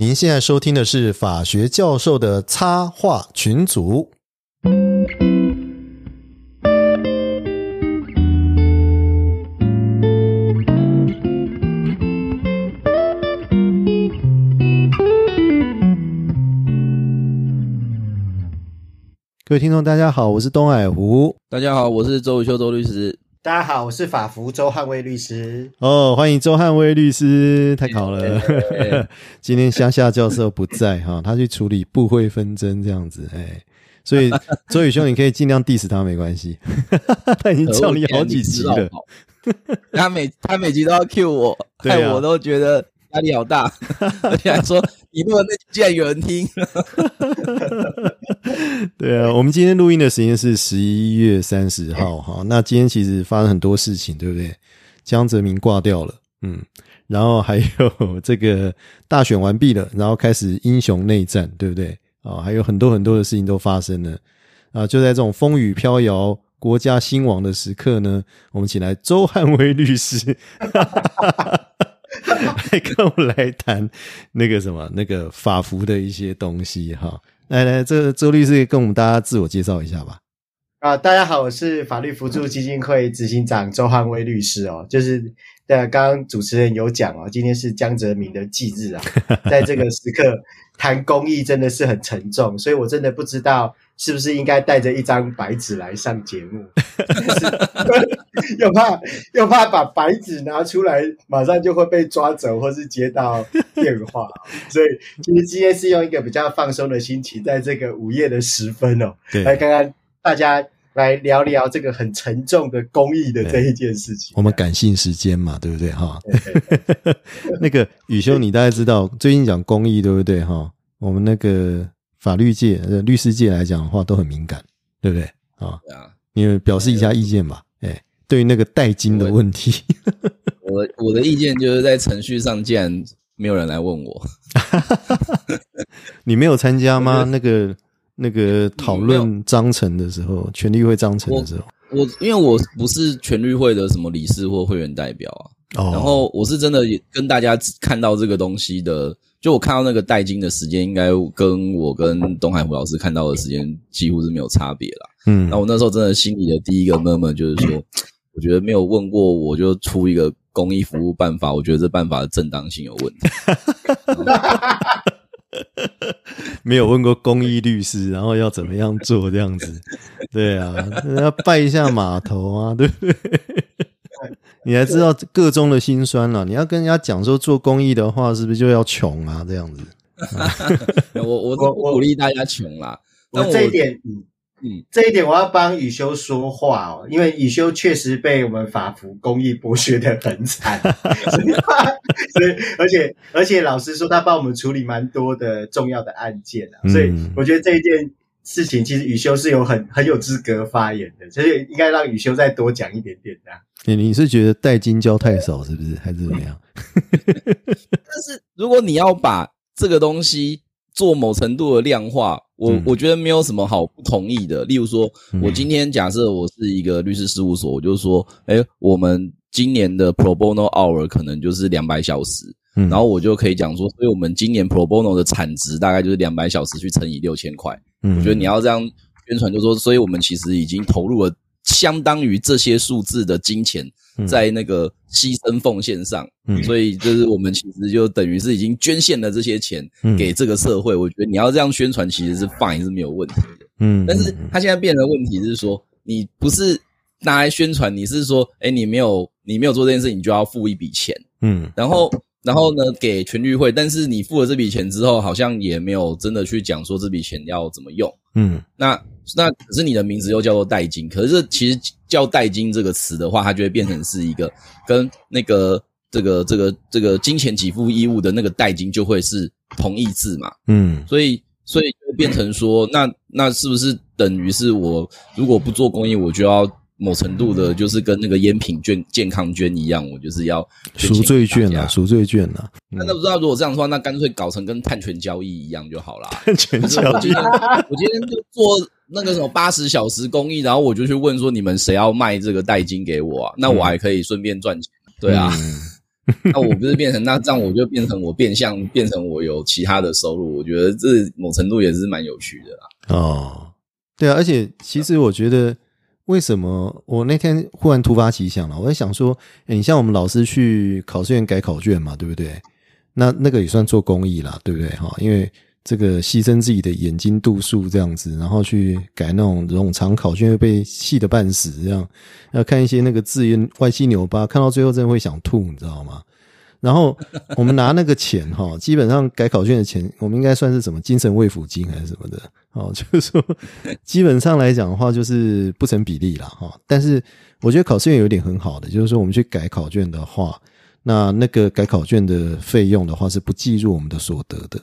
您现在收听的是法学教授的插画群组。各位听众，大家好，我是东海湖。大家好，我是周宇修周律师。大家好，我是法服周汉威律师。哦，欢迎周汉威律师，太好了。今天乡下教授不在哈，他去处理部会纷争这样子，哎，所以 周宇兄你可以尽量 diss 他没关系，他已经叫你好几集了，他每他每集都要 cue 我，害我都觉得。压力好大，而且还说你录的那竟然有人听。对啊，我们今天录音的时间是十一月三十号哈。那今天其实发生很多事情，对不对？江泽民挂掉了，嗯，然后还有这个大选完毕了，然后开始英雄内战，对不对？啊，还有很多很多的事情都发生了啊！就在这种风雨飘摇、国家兴亡的时刻呢，我们请来周汉威律师。来 跟我来谈那个什么那个法服的一些东西哈，来来，这周律师跟我们大家自我介绍一下吧。啊，大家好，我是法律辅助基金会执行长周汉威律师哦，就是呃，刚刚主持人有讲哦，今天是江泽民的忌日啊，在这个时刻谈公益真的是很沉重，所以我真的不知道。是不是应该带着一张白纸来上节目？又怕又怕把白纸拿出来，马上就会被抓走，或是接到电话。所以其实今天是用一个比较放松的心情，在这个午夜的时分哦，来看看大家来聊聊这个很沉重的公益的这一件事情。我们感性时间嘛，对不对？哈，那个宇修，你大概知道最近讲公益，对不对？哈，我们那个。法律界、律师界来讲的话，都很敏感，对不对？啊，啊，你表示一下意见吧。哎，对于那个代金的问题，我我的意见就是在程序上，既然没有人来问我，你没有参加吗？那个那个讨论章程的时候，全律会章程的时候，我因为我不是全律会的什么理事或会员代表啊，然后我是真的跟大家看到这个东西的。就我看到那个代金的时间，应该跟我跟东海湖老师看到的时间几乎是没有差别啦。嗯，那我那时候真的心里的第一个闷闷就是说，我觉得没有问过我就出一个公益服务办法，我觉得这办法的正当性有问题。没有问过公益律师，然后要怎么样做这样子？对啊，要拜一下码头啊，对不对？你还知道各中的辛酸了。你要跟人家讲说做公益的话，是不是就要穷啊？这样子，我我我鼓励大家穷啦。我这一点，嗯嗯，这一点我要帮雨修说话哦，因为雨修确实被我们法服公益剥削的很惨，所以 而且而且老师说他帮我们处理蛮多的重要的案件啊，所以我觉得这一件。事情其实雨修是有很很有资格发言的，所以应该让雨修再多讲一点点的。你你是觉得代金交太少是不是，还是怎么样？但是如果你要把这个东西做某程度的量化，我我觉得没有什么好不同意的。例如说，我今天假设我是一个律师事务所，我就说，哎，我们今年的 pro bono hour 可能就是两百小时。然后我就可以讲说，所以我们今年 pro bono 的产值大概就是两百小时去乘以六千块。我觉得你要这样宣传，就说，所以我们其实已经投入了相当于这些数字的金钱在那个牺牲奉献上。所以就是我们其实就等于是已经捐献了这些钱给这个社会。我觉得你要这样宣传，其实是 fine 是没有问题的。嗯，但是他现在变的问题是说，你不是拿来宣传，你是说，哎，你没有你没有做这件事，你就要付一笔钱。嗯，然后。然后呢，给全律会，但是你付了这笔钱之后，好像也没有真的去讲说这笔钱要怎么用。嗯，那那可是你的名字又叫做代金，可是其实叫代金这个词的话，它就会变成是一个跟那个这个这个这个金钱给付义务的那个代金就会是同义字嘛。嗯，所以所以就变成说，那那是不是等于是我如果不做公益，我就要？某程度的，就是跟那个烟品券、健康捐一样，我就是要赎罪券啊，赎罪券啊。那那不知道如果这样的话，那干脆搞成跟碳权交易一样就好了。碳权交易，我今天就做那个什么八十小时公益，然后我就去问说，你们谁要卖这个代金给我啊？那我还可以顺便赚钱，对啊。那我不是变成那这样，我就变成我变相变成我有其他的收入。我觉得这某程度也是蛮有趣的啦。哦，对啊，而且其实我觉得，为什么我那天忽然突发奇想了？我在想说，诶你像我们老师去考试院改考卷嘛，对不对？那那个也算做公益啦，对不对？哈，因为。这个牺牲自己的眼睛度数这样子，然后去改那种冗长考卷，会被气得半死。这样要看一些那个字音歪七扭八，看到最后真的会想吐，你知道吗？然后我们拿那个钱哈，基本上改考卷的钱，我们应该算是什么精神慰抚金还是什么的？哦，就是说基本上来讲的话，就是不成比例了哈。但是我觉得考试院有点很好的，就是说我们去改考卷的话，那那个改考卷的费用的话是不计入我们的所得的。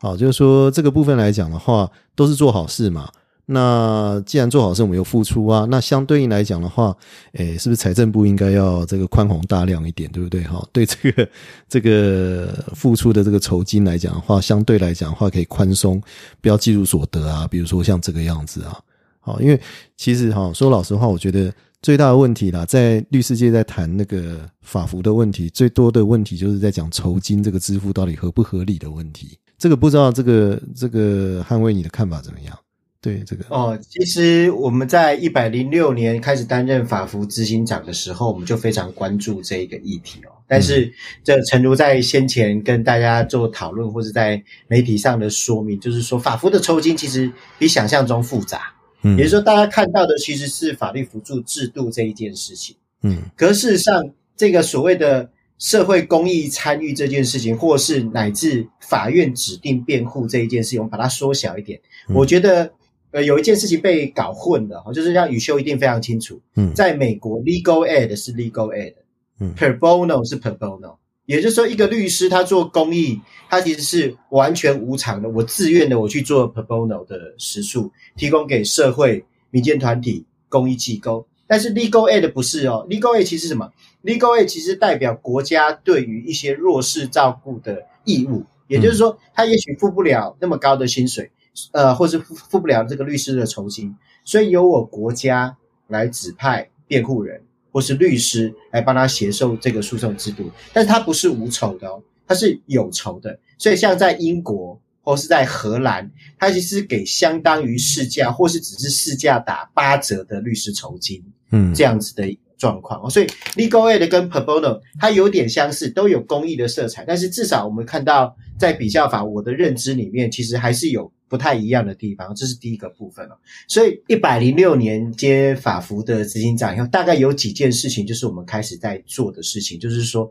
好，就是说这个部分来讲的话，都是做好事嘛。那既然做好事，我们有付出啊。那相对应来讲的话，诶，是不是财政部应该要这个宽宏大量一点，对不对？哈，对这个 这个付出的这个酬金来讲的话，相对来讲的话，可以宽松，不要计入所得啊。比如说像这个样子啊，好，因为其实哈，说老实话，我觉得最大的问题啦，在律师界在谈那个法服的问题，最多的问题就是在讲酬金这个支付到底合不合理的问题。这个不知道，这个这个捍卫你的看法怎么样？对这个哦，其实我们在一百零六年开始担任法服执行长的时候，我们就非常关注这一个议题哦。但是，这诚如在先前跟大家做讨论，或者在媒体上的说明，就是说法服的抽筋其实比想象中复杂。嗯，也就是说，大家看到的其实是法律辅助制度这一件事情。嗯，可事实上，这个所谓的。社会公益参与这件事情，或是乃至法院指定辩护这一件事情，我们把它缩小一点。我觉得，呃，有一件事情被搞混了，就是让宇修一定非常清楚。嗯，在美国，legal aid 是 legal aid，嗯，per bono 是 per bono，也就是说，一个律师他做公益，他其实是完全无偿的，我自愿的，我去做 per bono 的时数，提供给社会、民间团体、公益机构。但是 legal aid 不是哦，legal aid 其实什么？legal aid 其实代表国家对于一些弱势照顾的义务，也就是说，他也许付不了那么高的薪水，呃，或是付付不了这个律师的酬金，所以由我国家来指派辩护人或是律师来帮他协受这个诉讼制度，但是他不是无酬的哦，他是有酬的，所以像在英国。或是在荷兰，他其实给相当于市价，或是只是市价打八折的律师酬金，嗯，这样子的状况。所以 legal aid 跟 pro bono 它有点相似，都有公益的色彩，但是至少我们看到在比较法我的认知里面，其实还是有不太一样的地方。这是第一个部分。所以一百零六年接法服的执行长以后，大概有几件事情，就是我们开始在做的事情，就是说，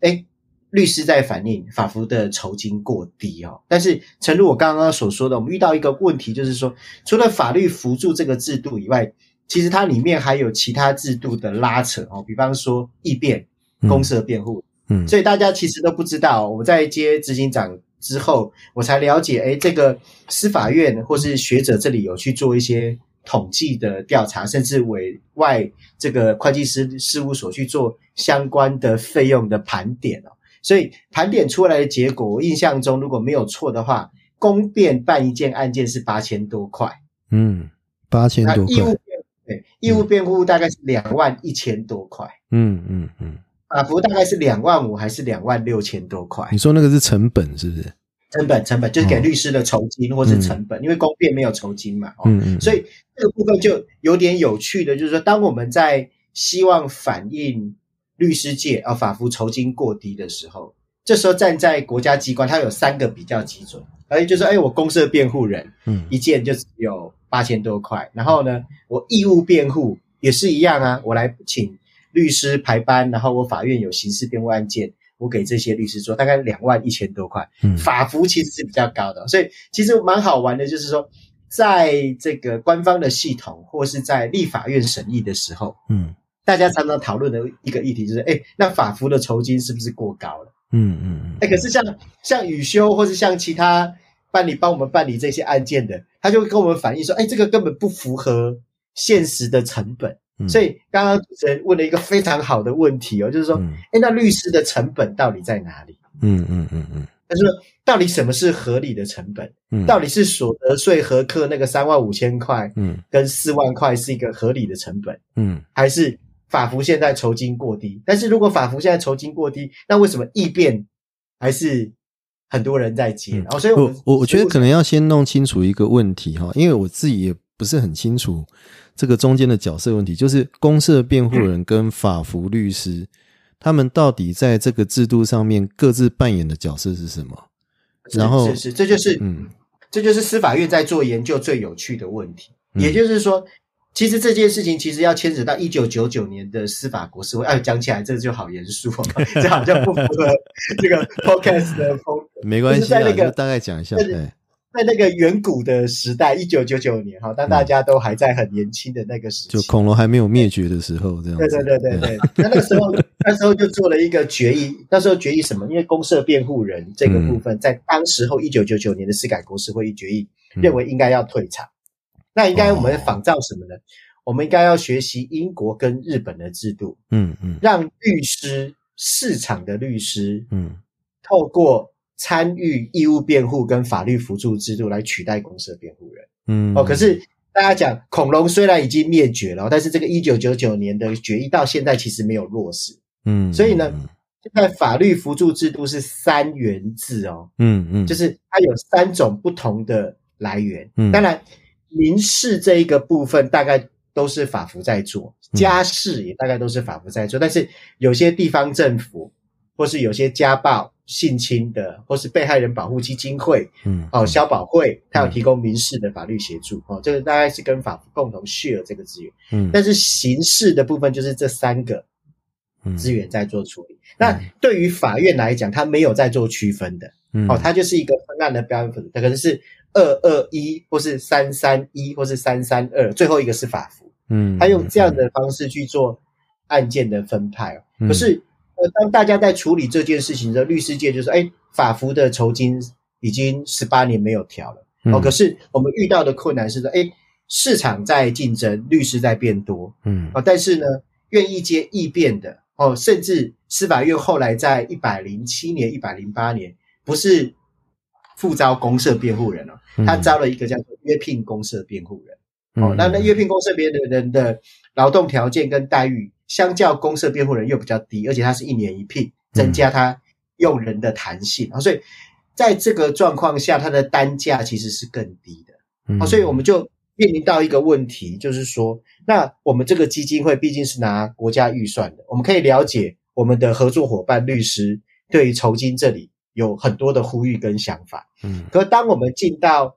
哎。律师在反映法服的酬金过低哦，但是诚如我刚刚所说的，我们遇到一个问题，就是说除了法律扶助这个制度以外，其实它里面还有其他制度的拉扯哦，比方说异变、公社辩护，嗯，所以大家其实都不知道。我在接执行长之后，我才了解，哎，这个司法院或是学者这里有去做一些统计的调查，甚至委外这个会计师事务所去做相关的费用的盘点哦。所以盘点出来的结果，我印象中如果没有错的话，公辩办一件案件是八千多块。嗯，八千多块。对义务辩护大概是两万一千多块。嗯嗯嗯，法服大概是两万五还是两万六千多块？你说那个是成本是不是？成本成本就是给律师的酬金或是成本，因为公辩没有酬金嘛。嗯嗯。所以这个部分就有点有趣的，就是说当我们在希望反映。律师界啊，法服酬金过低的时候，这时候站在国家机关，它有三个比较基准，而就是哎，我公社辩护人，嗯，一件就只有八千多块，然后呢，我义务辩护也是一样啊，我来请律师排班，然后我法院有刑事辩护案件，我给这些律师做，大概两万一千多块，嗯，法服其实是比较高的，所以其实蛮好玩的，就是说，在这个官方的系统或是在立法院审议的时候，嗯。大家常常讨论的一个议题就是，哎，那法服的酬金是不是过高了？嗯嗯嗯。哎，可是像像宇修或是像其他办理帮我们办理这些案件的，他就会跟我们反映说，哎，这个根本不符合现实的成本。所以刚刚主持人问了一个非常好的问题哦，就是说，哎，那律师的成本到底在哪里？嗯嗯嗯嗯。他说，到底什么是合理的成本？嗯，到底是所得税合课那个三万五千块，嗯，跟四万块是一个合理的成本？嗯，还是？法服现在酬金过低，但是如果法服现在酬金过低，那为什么异变还是很多人在接？然后，所以我我我觉得可能要先弄清楚一个问题哈，因为我自己也不是很清楚这个中间的角色问题，就是公社辩护人跟法服律师他们到底在这个制度上面各自扮演的角色是什么？然后是是，这就是嗯，这就是司法院在做研究最有趣的问题，也就是说。其实这件事情其实要牵扯到一九九九年的司法国事会，哎，讲起来这就好严肃，这好像不符合 这个 podcast 的风格。没关系，在那个大概讲一下，在那个远古的时代，一九九九年哈，当大家都还在很年轻的那个时，就恐龙还没有灭绝的时候，这样。对对对对对，那那个时候，那时候就做了一个决议。那时候决议什么？因为公社辩护人这个部分，在当时候一九九九年的司改国事会议决议，认为应该要退场。那应该我们仿照什么呢？我们应该要学习英国跟日本的制度，嗯嗯，让律师市场的律师，嗯，透过参与义务辩护跟法律辅助制度来取代公司的辩护人，嗯。哦。可是大家讲恐龙虽然已经灭绝了，但是这个一九九九年的决议到现在其实没有落实，嗯，所以呢，现在法律辅助制度是三元制哦，嗯嗯，就是它有三种不同的来源，嗯，当然。民事这一个部分大概都是法服在做，家事也大概都是法服在做，但是有些地方政府或是有些家暴、性侵的，或是被害人保护基金会，嗯，哦，消保会，它有提供民事的法律协助，哦，这个大概是跟法服共同 share 这个资源，嗯，但是刑事的部分就是这三个资源在做处理。那对于法院来讲，它没有在做区分的，哦，它就是一个分案的标准，它可能是。二二一，或是三三一，或是三三二，最后一个是法服。嗯，他用这样的方式去做案件的分派。可是，呃，当大家在处理这件事情的时候律师界就说：“哎，法服的酬金已经十八年没有调了。”哦，可是我们遇到的困难是说：“哎，市场在竞争，律师在变多。”嗯，啊，但是呢，愿意接异变的哦，甚至司法院后来在一百零七年、一百零八年，不是。复招公社辩护人哦，他招了一个叫做约聘公社辩护人哦。那那约聘公社辩护人的劳动条件跟待遇，相较公社辩护人又比较低，而且他是一年一聘，增加他用人的弹性啊。所以在这个状况下，他的单价其实是更低的啊。所以我们就面临到一个问题，就是说，那我们这个基金会毕竟是拿国家预算的，我们可以了解我们的合作伙伴律师对于酬金这里。有很多的呼吁跟想法，嗯，可当我们进到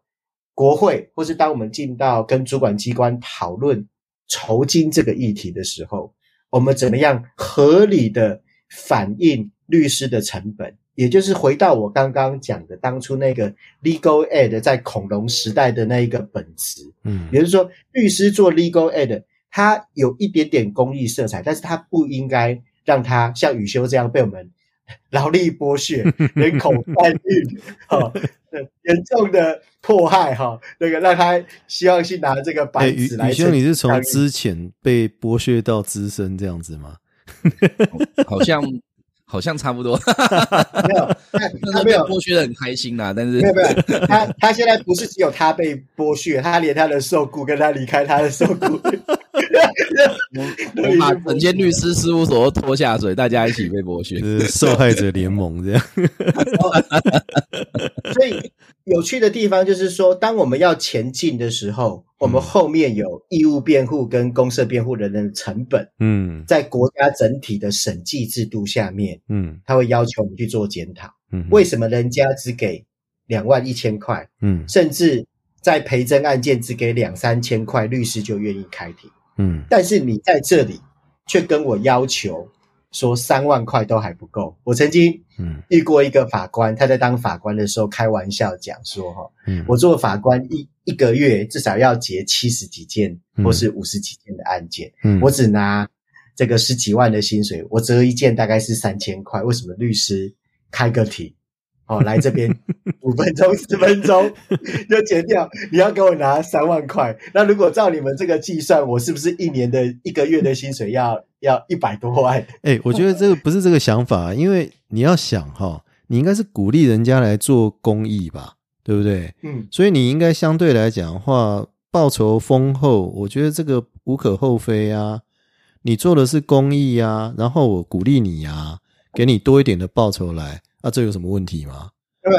国会，或是当我们进到跟主管机关讨论酬金这个议题的时候，我们怎么样合理的反映律师的成本？也就是回到我刚刚讲的当初那个 legal ad 在恐龙时代的那一个本质，嗯，也就是说，律师做 legal ad，它有一点点公益色彩，但是它不应该让它像宇修这样被我们。劳力剥削、人口贩运，哈，严重的迫害，哈，那个让他希望去拿这个板子来。宇轩，你是从之前被剥削到资深这样子吗？好像。好像差不多，没有，他没有剥削的很开心啦。但是没有没有，他他现在不是只有他被剥削，他连他的受雇跟他离开他的受雇，我把整间律师事务所都拖下水，大家一起被剥削，受害者联盟这样。所以有趣的地方就是说，当我们要前进的时候。我们后面有义务辩护跟公社辩护人的成本，嗯，在国家整体的审计制度下面，嗯，他会要求我们去做检讨，嗯，为什么人家只给两万一千块，嗯，甚至在赔真案件只给两三千块，律师就愿意开庭，嗯，但是你在这里却跟我要求。说三万块都还不够。我曾经遇过一个法官，他在当法官的时候开玩笑讲说：“哈，我做法官一一个月至少要结七十几件或是五十几件的案件，我只拿这个十几万的薪水，我折一件大概是三千块。为什么律师开个庭？”哦，来这边 五分钟、十分钟就减掉，你要给我拿三万块。那如果照你们这个计算，我是不是一年的一个月的薪水要要一百多万？哎，我觉得这个不是这个想法，因为你要想哈，你应该是鼓励人家来做公益吧，对不对？嗯，所以你应该相对来讲的话，报酬丰厚，我觉得这个无可厚非啊。你做的是公益啊，然后我鼓励你啊，给你多一点的报酬来，啊，这有什么问题吗？不，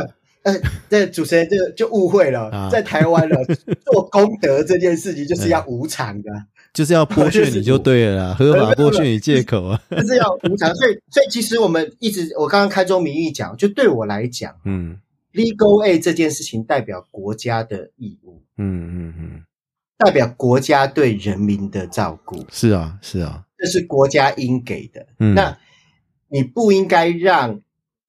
呃，这主持人这就误会了，在台湾了，做功德这件事情就是要无偿的，就是要 剥削你就对了啦，合法剥削你借口啊，就是要无偿。所以，所以其实我们一直，我刚刚开宗明义讲，就对我来讲，嗯，legal aid 这件事情代表国家的义务，嗯嗯嗯，代表国家对人民的照顾，是啊是啊，这是国家应给的，那你不应该让。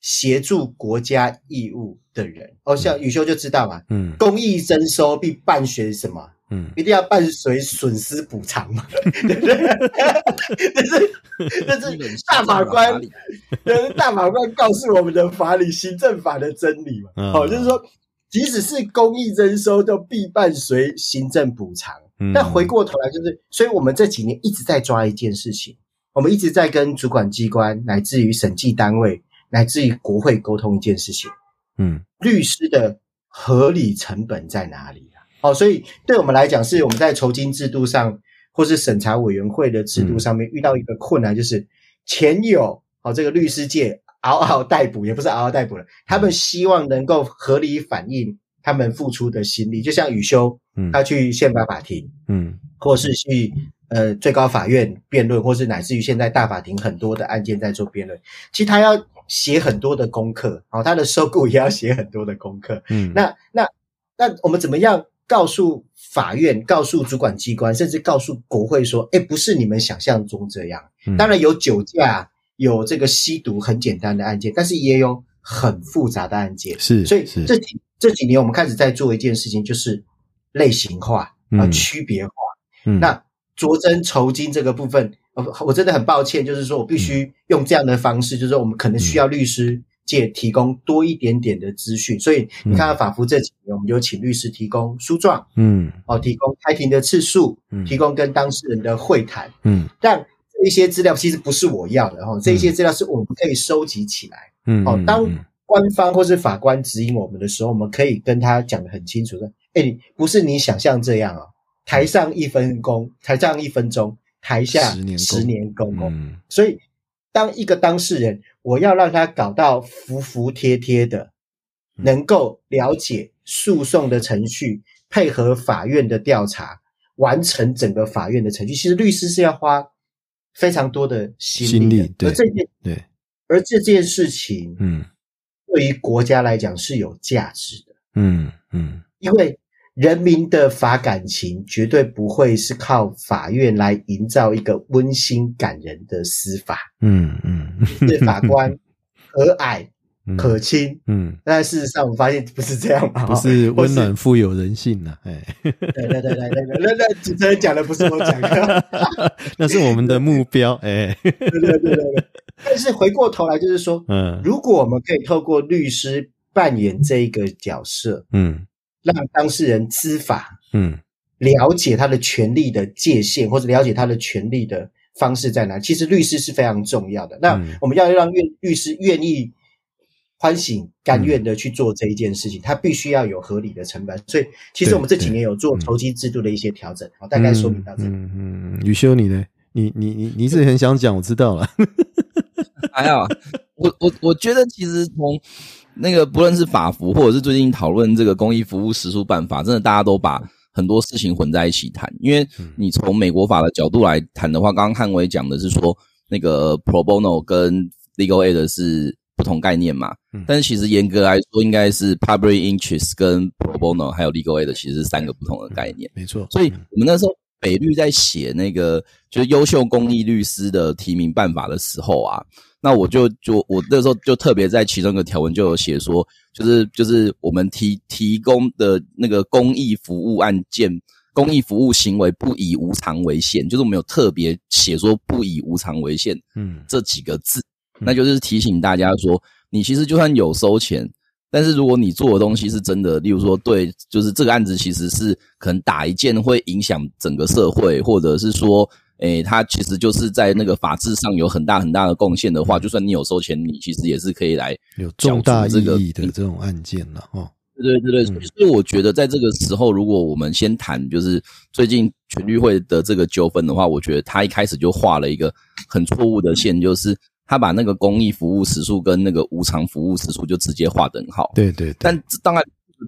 协助国家义务的人，哦，像宇修就知道嘛，嗯，公益征收必伴随什么？嗯，一定要伴随损失补偿嘛，对不对？这是这是大法官，大法官告诉我们的法理，行政法的真理嘛。哦，就是说，即使是公益征收，都必伴随行政补偿。但回过头来，就是，所以我们这几年一直在抓一件事情，我们一直在跟主管机关，乃至于审计单位。来自于国会沟通一件事情，嗯，律师的合理成本在哪里啊？哦，所以对我们来讲，是我们在酬金制度上，或是审查委员会的制度上面遇到一个困难，就是前有哦这个律师界嗷嗷待哺，也不是嗷嗷待哺了，他们希望能够合理反映他们付出的心力，就像宇修，嗯，他去宪法法庭，嗯，或是去呃最高法院辩论，或是乃至于现在大法庭很多的案件在做辩论，其实他要。写很多的功课，哦，他的收购也要写很多的功课。嗯，那那那我们怎么样告诉法院、告诉主管机关，甚至告诉国会说，哎，不是你们想象中这样。当然有酒驾、有这个吸毒很简单的案件，但是也有很复杂的案件。是，所以这几这几年我们开始在做一件事情，就是类型化啊，区别化。嗯，那着征酬金这个部分。呃，我真的很抱歉，就是说我必须用这样的方式，就是说我们可能需要律师界提供多一点点的资讯。所以你看，法服这几年，我们有请律师提供诉状，嗯，哦，提供开庭的次数，嗯，提供跟当事人的会谈，嗯，但这些资料其实不是我要的哈，这些资料是我们可以收集起来，嗯，哦，当官方或是法官指引我们的时候，我们可以跟他讲的很清楚，说，哎，不是你想象这样啊，台上一分工，台上一分钟。台下十年功功，所以当一个当事人，我要让他搞到服服帖帖的，能够了解诉讼的程序，配合法院的调查，完成整个法院的程序。其实律师是要花非常多的心力，而这件对，而这件事情，嗯，对于国家来讲是有价值的，嗯嗯，因为。人民的法感情绝对不会是靠法院来营造一个温馨感人的司法。嗯嗯，是法官 和蔼可亲。嗯，但事实上我们发现不是这样嘛？不是温暖富有人性呐。哎，对对对对对，那那主持人讲的不是我讲的，那是我们的目标。哎，对对对对对。但是回过头来就是说，嗯，如果我们可以透过律师扮演这一个角色，嗯。让当事人知法，嗯，了解他的权利的界限，或者了解他的权利的方式在哪。其实律师是非常重要的。那我们要让愿律师愿意欢喜甘愿的去做这一件事情，他必须要有合理的成本。所以，其实我们这几年有做筹金制度的一些调整。好，大概说明到这。嗯嗯，宇修，你呢？你你你你是很想讲，我知道了。还好，我我我觉得其实从。那个不论是法服，或者是最近讨论这个公益服务实施办法，真的大家都把很多事情混在一起谈。因为你从美国法的角度来谈的话，刚刚汉伟讲的是说，那个 pro bono 跟 legal aid 是不同概念嘛。但是其实严格来说，应该是 public interest 跟 pro bono 还有 legal aid 其实是三个不同的概念。没错。所以我们那时候北律在写那个就是优秀公益律师的提名办法的时候啊。那我就就我那时候就特别在其中一个条文就有写说，就是就是我们提提供的那个公益服务案件、公益服务行为不以无偿为限，就是我们有特别写说不以无偿为限，嗯，这几个字，那就是提醒大家说，你其实就算有收钱，但是如果你做的东西是真的，例如说对，就是这个案子其实是可能打一件会影响整个社会，或者是说。诶，他其实就是在那个法制上有很大很大的贡献的话，就算你有收钱，你其实也是可以来有重大意义的这种案件了哦。对对对对，所以我觉得在这个时候，如果我们先谈就是最近全律会的这个纠纷的话，我觉得他一开始就画了一个很错误的线，就是他把那个公益服务时数跟那个无偿服务时数就直接画等号。对对，但当然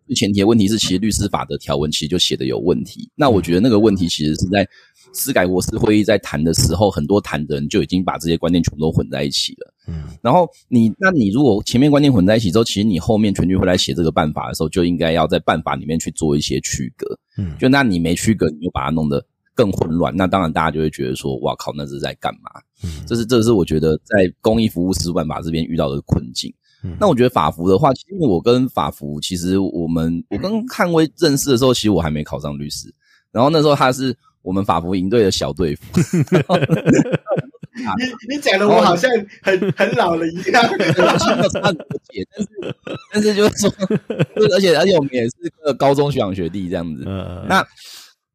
最前提的问题是，其实律师法的条文其实就写的有问题。那我觉得那个问题其实是在。司改国司会议在谈的时候，很多谈的人就已经把这些观念全部都混在一起了。嗯，然后你，那你如果前面观念混在一起之后，其实你后面全局会来写这个办法的时候，就应该要在办法里面去做一些区隔。嗯，就那你没区隔，你就把它弄得更混乱，那当然大家就会觉得说，哇靠，那是在干嘛？嗯，这是这是我觉得在公益服务司办法这边遇到的困境。嗯，那我觉得法服的话，其实我跟法服，其实我们我跟汉威认识的时候，其实我还没考上律师，然后那时候他是。我们法服营队的小队服，你 你讲的我好像很很老了一样，差很多届，但是但是就是说，而且而且我们也是个高中学长学弟这样子。那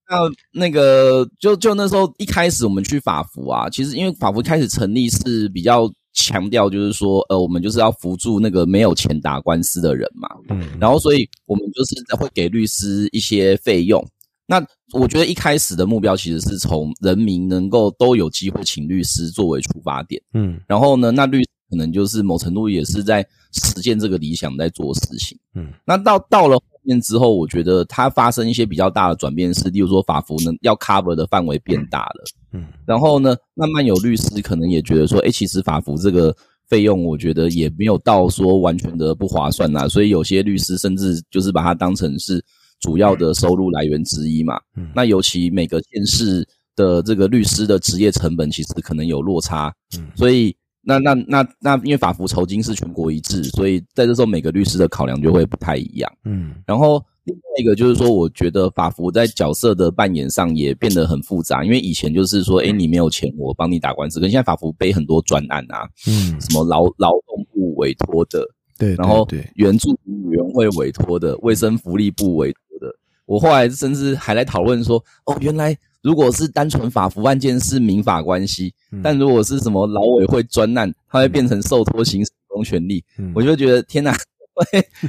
那那个就就那时候一开始我们去法服啊，其实因为法服开始成立是比较强调，就是说呃，我们就是要扶助那个没有钱打官司的人嘛。嗯，然后所以我们就是会给律师一些费用。那我觉得一开始的目标其实是从人民能够都有机会请律师作为出发点，嗯，然后呢，那律可能就是某程度也是在实践这个理想，在做事情，嗯，那到到了之后，我觉得它发生一些比较大的转变是，例如说法服能要 cover 的范围变大了，嗯，然后呢，慢慢有律师可能也觉得说，哎，其实法服这个费用，我觉得也没有到说完全的不划算呐，所以有些律师甚至就是把它当成是。主要的收入来源之一嘛，嗯那尤其每个县市的这个律师的职业成本其实可能有落差，嗯所以那那那那因为法服酬金是全国一致，所以在这时候每个律师的考量就会不太一样。嗯，然后另外一个就是说，我觉得法服在角色的扮演上也变得很复杂，因为以前就是说，哎，你没有钱，我帮你打官司，跟现在法服背很多专案啊，嗯，什么劳劳动部委托的，对，然后原住民委员会委托的，卫生福利部委托的。我后来甚至还来讨论说，哦，原来如果是单纯法服案件是民法关系，但如果是什么劳委会专案，它会变成受托行使公权力，我就觉得天哪，会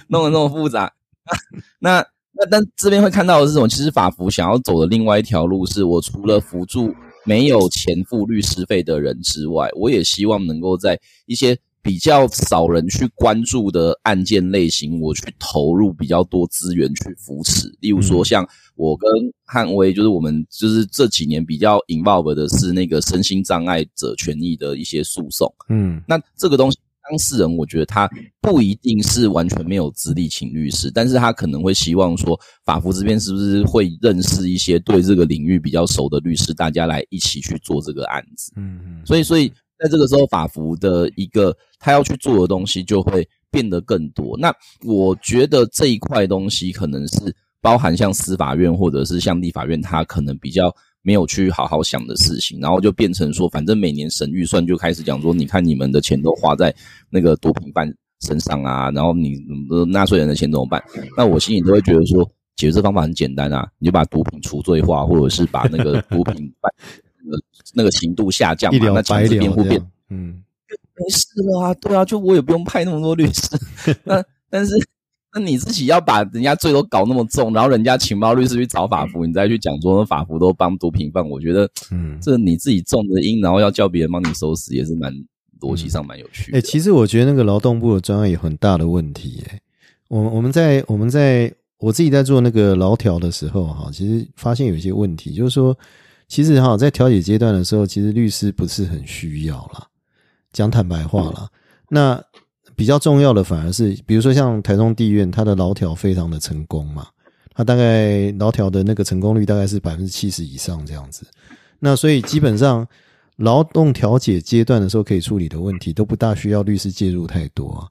弄得那么复杂。那那但这边会看到的是什么？其实法服想要走的另外一条路，是我除了辅助没有钱付律师费的人之外，我也希望能够在一些。比较少人去关注的案件类型，我去投入比较多资源去扶持。例如说，像我跟汉威，就是我们就是这几年比较 involve 的是那个身心障碍者权益的一些诉讼。嗯，那这个东西，当事人我觉得他不一定是完全没有资历请律师，但是他可能会希望说，法服这边是不是会认识一些对这个领域比较熟的律师，大家来一起去做这个案子。嗯嗯，所以所以。在这个时候，法服的一个他要去做的东西就会变得更多。那我觉得这一块东西可能是包含像司法院或者是像立法院，他可能比较没有去好好想的事情，然后就变成说，反正每年审预算就开始讲说，你看你们的钱都花在那个毒品犯身上啊，然后你纳税人的钱怎么办？那我心里都会觉得说，解决这方法很简单啊，你就把毒品除罪化，或者是把那个毒品。那个刑度下降嘛，那强制辩护变，嗯，没事了啊，对啊，就我也不用派那么多律师。那但是，那你自己要把人家罪都搞那么重，然后人家情报律师去找法服，你再去讲说法服都帮毒品犯，我觉得，嗯，这你自己种的因，然后要叫别人帮你收拾，也是蛮逻辑上蛮有趣。哎，其实我觉得那个劳动部的专案有很大的问题。哎，我我们在我们在我自己在做那个劳条的时候，哈，其实发现有一些问题，就是说。其实哈，在调解阶段的时候，其实律师不是很需要啦。讲坦白话啦。那比较重要的反而是，比如说像台中地院，它的劳调非常的成功嘛，它大概劳调的那个成功率大概是百分之七十以上这样子。那所以基本上劳动调解阶段的时候可以处理的问题，都不大需要律师介入太多啊。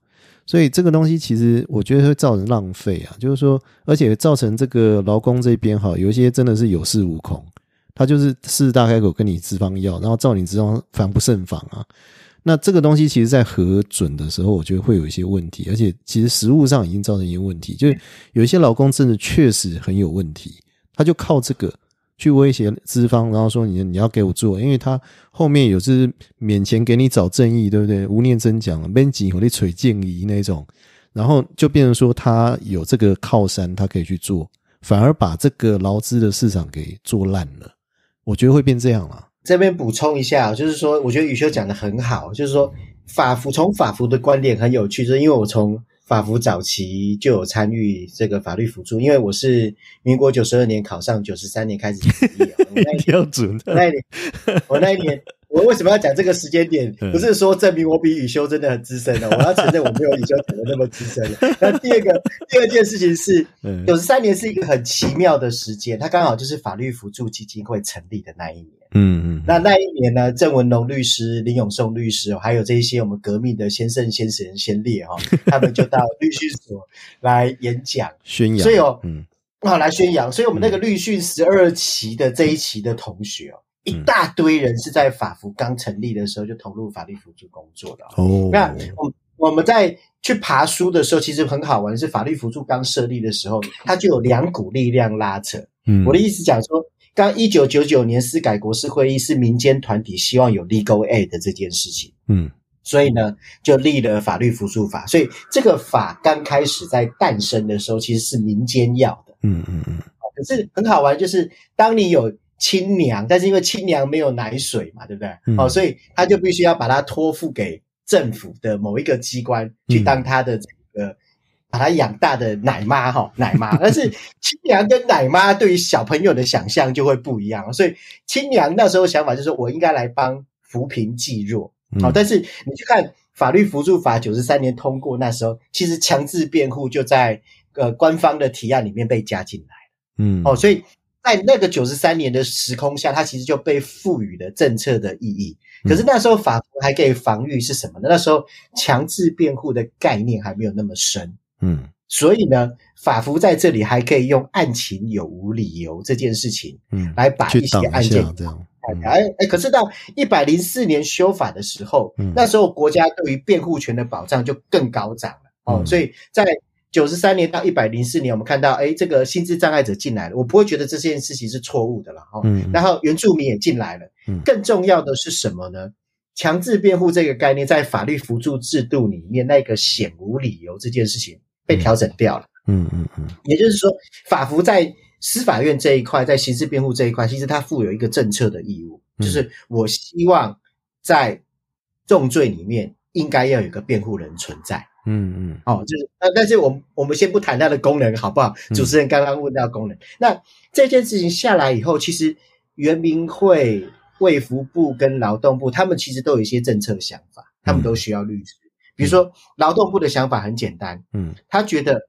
所以这个东西其实我觉得会造成浪费啊，就是说，而且造成这个劳工这边哈，有一些真的是有恃无恐。他就是狮子大开口跟你资方要，然后照你资方防不胜防啊。那这个东西其实，在核准的时候，我觉得会有一些问题，而且其实实物上已经造成一些问题，就是有一些劳工真的确实很有问题，他就靠这个去威胁资方，然后说你你要给我做，因为他后面有是免钱给你找正义，对不对？无念真讲，边几和你锤建议那种，然后就变成说他有这个靠山，他可以去做，反而把这个劳资的市场给做烂了。我觉得会变这样了。这边补充一下，就是说，我觉得宇修讲的很好，就是说法服从法服的观点很有趣，就是因为我从法服早期就有参与这个法律辅助，因为我是民国九十二年考上，九十三年开始执业，标准。那一年，我那一年。我为什么要讲这个时间点？不是说证明我比宇修真的很资深的，我要承认我没有宇修讲的那么资深。那第二个，第二件事情是，九十三年是一个很奇妙的时间，它刚好就是法律辅助基金会成立的那一年。嗯嗯。那那一年呢，郑文龙律师、林永颂律师，还有这一些我们革命的先圣、先贤、先烈哈，他们就到律师所来演讲、宣扬。所以哦，嗯，好来宣扬。所以我们那个律训十二期的这一期的同学哦。一大堆人是在法服刚成立的时候就投入法律辅助工作的哦。那我我们在去爬书的时候，其实很好玩。是法律辅助刚设立的时候，它就有两股力量拉扯。嗯，我的意思讲说，刚一九九九年司改国事会议是民间团体希望有 legal aid 这件事情。嗯，所以呢，就立了法律辅助法。所以这个法刚开始在诞生的时候，其实是民间要的。嗯嗯嗯。可是很好玩，就是当你有。亲娘，但是因为亲娘没有奶水嘛，对不对？哦，所以他就必须要把它托付给政府的某一个机关去当他的这个把他养大的奶妈哈，奶妈。但是亲娘跟奶妈对于小朋友的想象就会不一样，所以亲娘那时候想法就是我应该来帮扶贫济弱。好，但是你去看法律扶助法九十三年通过那时候，其实强制辩护就在呃官方的提案里面被加进来嗯，哦，所以。在那个九十三年的时空下，它其实就被赋予了政策的意义。可是那时候法服还可以防御是什么呢？那时候强制辩护的概念还没有那么深，嗯，所以呢，法服在这里还可以用案情有无理由这件事情，嗯，来把一些案件这样。哎哎，可是到一百零四年修法的时候，那时候国家对于辩护权的保障就更高涨了哦，所以在。九十三年到一百零四年，我们看到，哎，这个心智障碍者进来了，我不会觉得这件事情是错误的了，哈。嗯。然后原住民也进来了。嗯。更重要的是什么呢？强制辩护这个概念在法律辅助制度里面，那个显无理由这件事情被调整掉了。嗯嗯嗯。也就是说，法服在司法院这一块，在刑事辩护这一块，其实它负有一个政策的义务，就是我希望在重罪里面应该要有个辩护人存在。嗯嗯，哦，就是，呃，但是我们我们先不谈它的功能好不好？主持人刚刚问到功能，那这件事情下来以后，其实原民会、卫福部跟劳动部，他们其实都有一些政策想法，他们都需要律师。比如说，劳动部的想法很简单，嗯，他觉得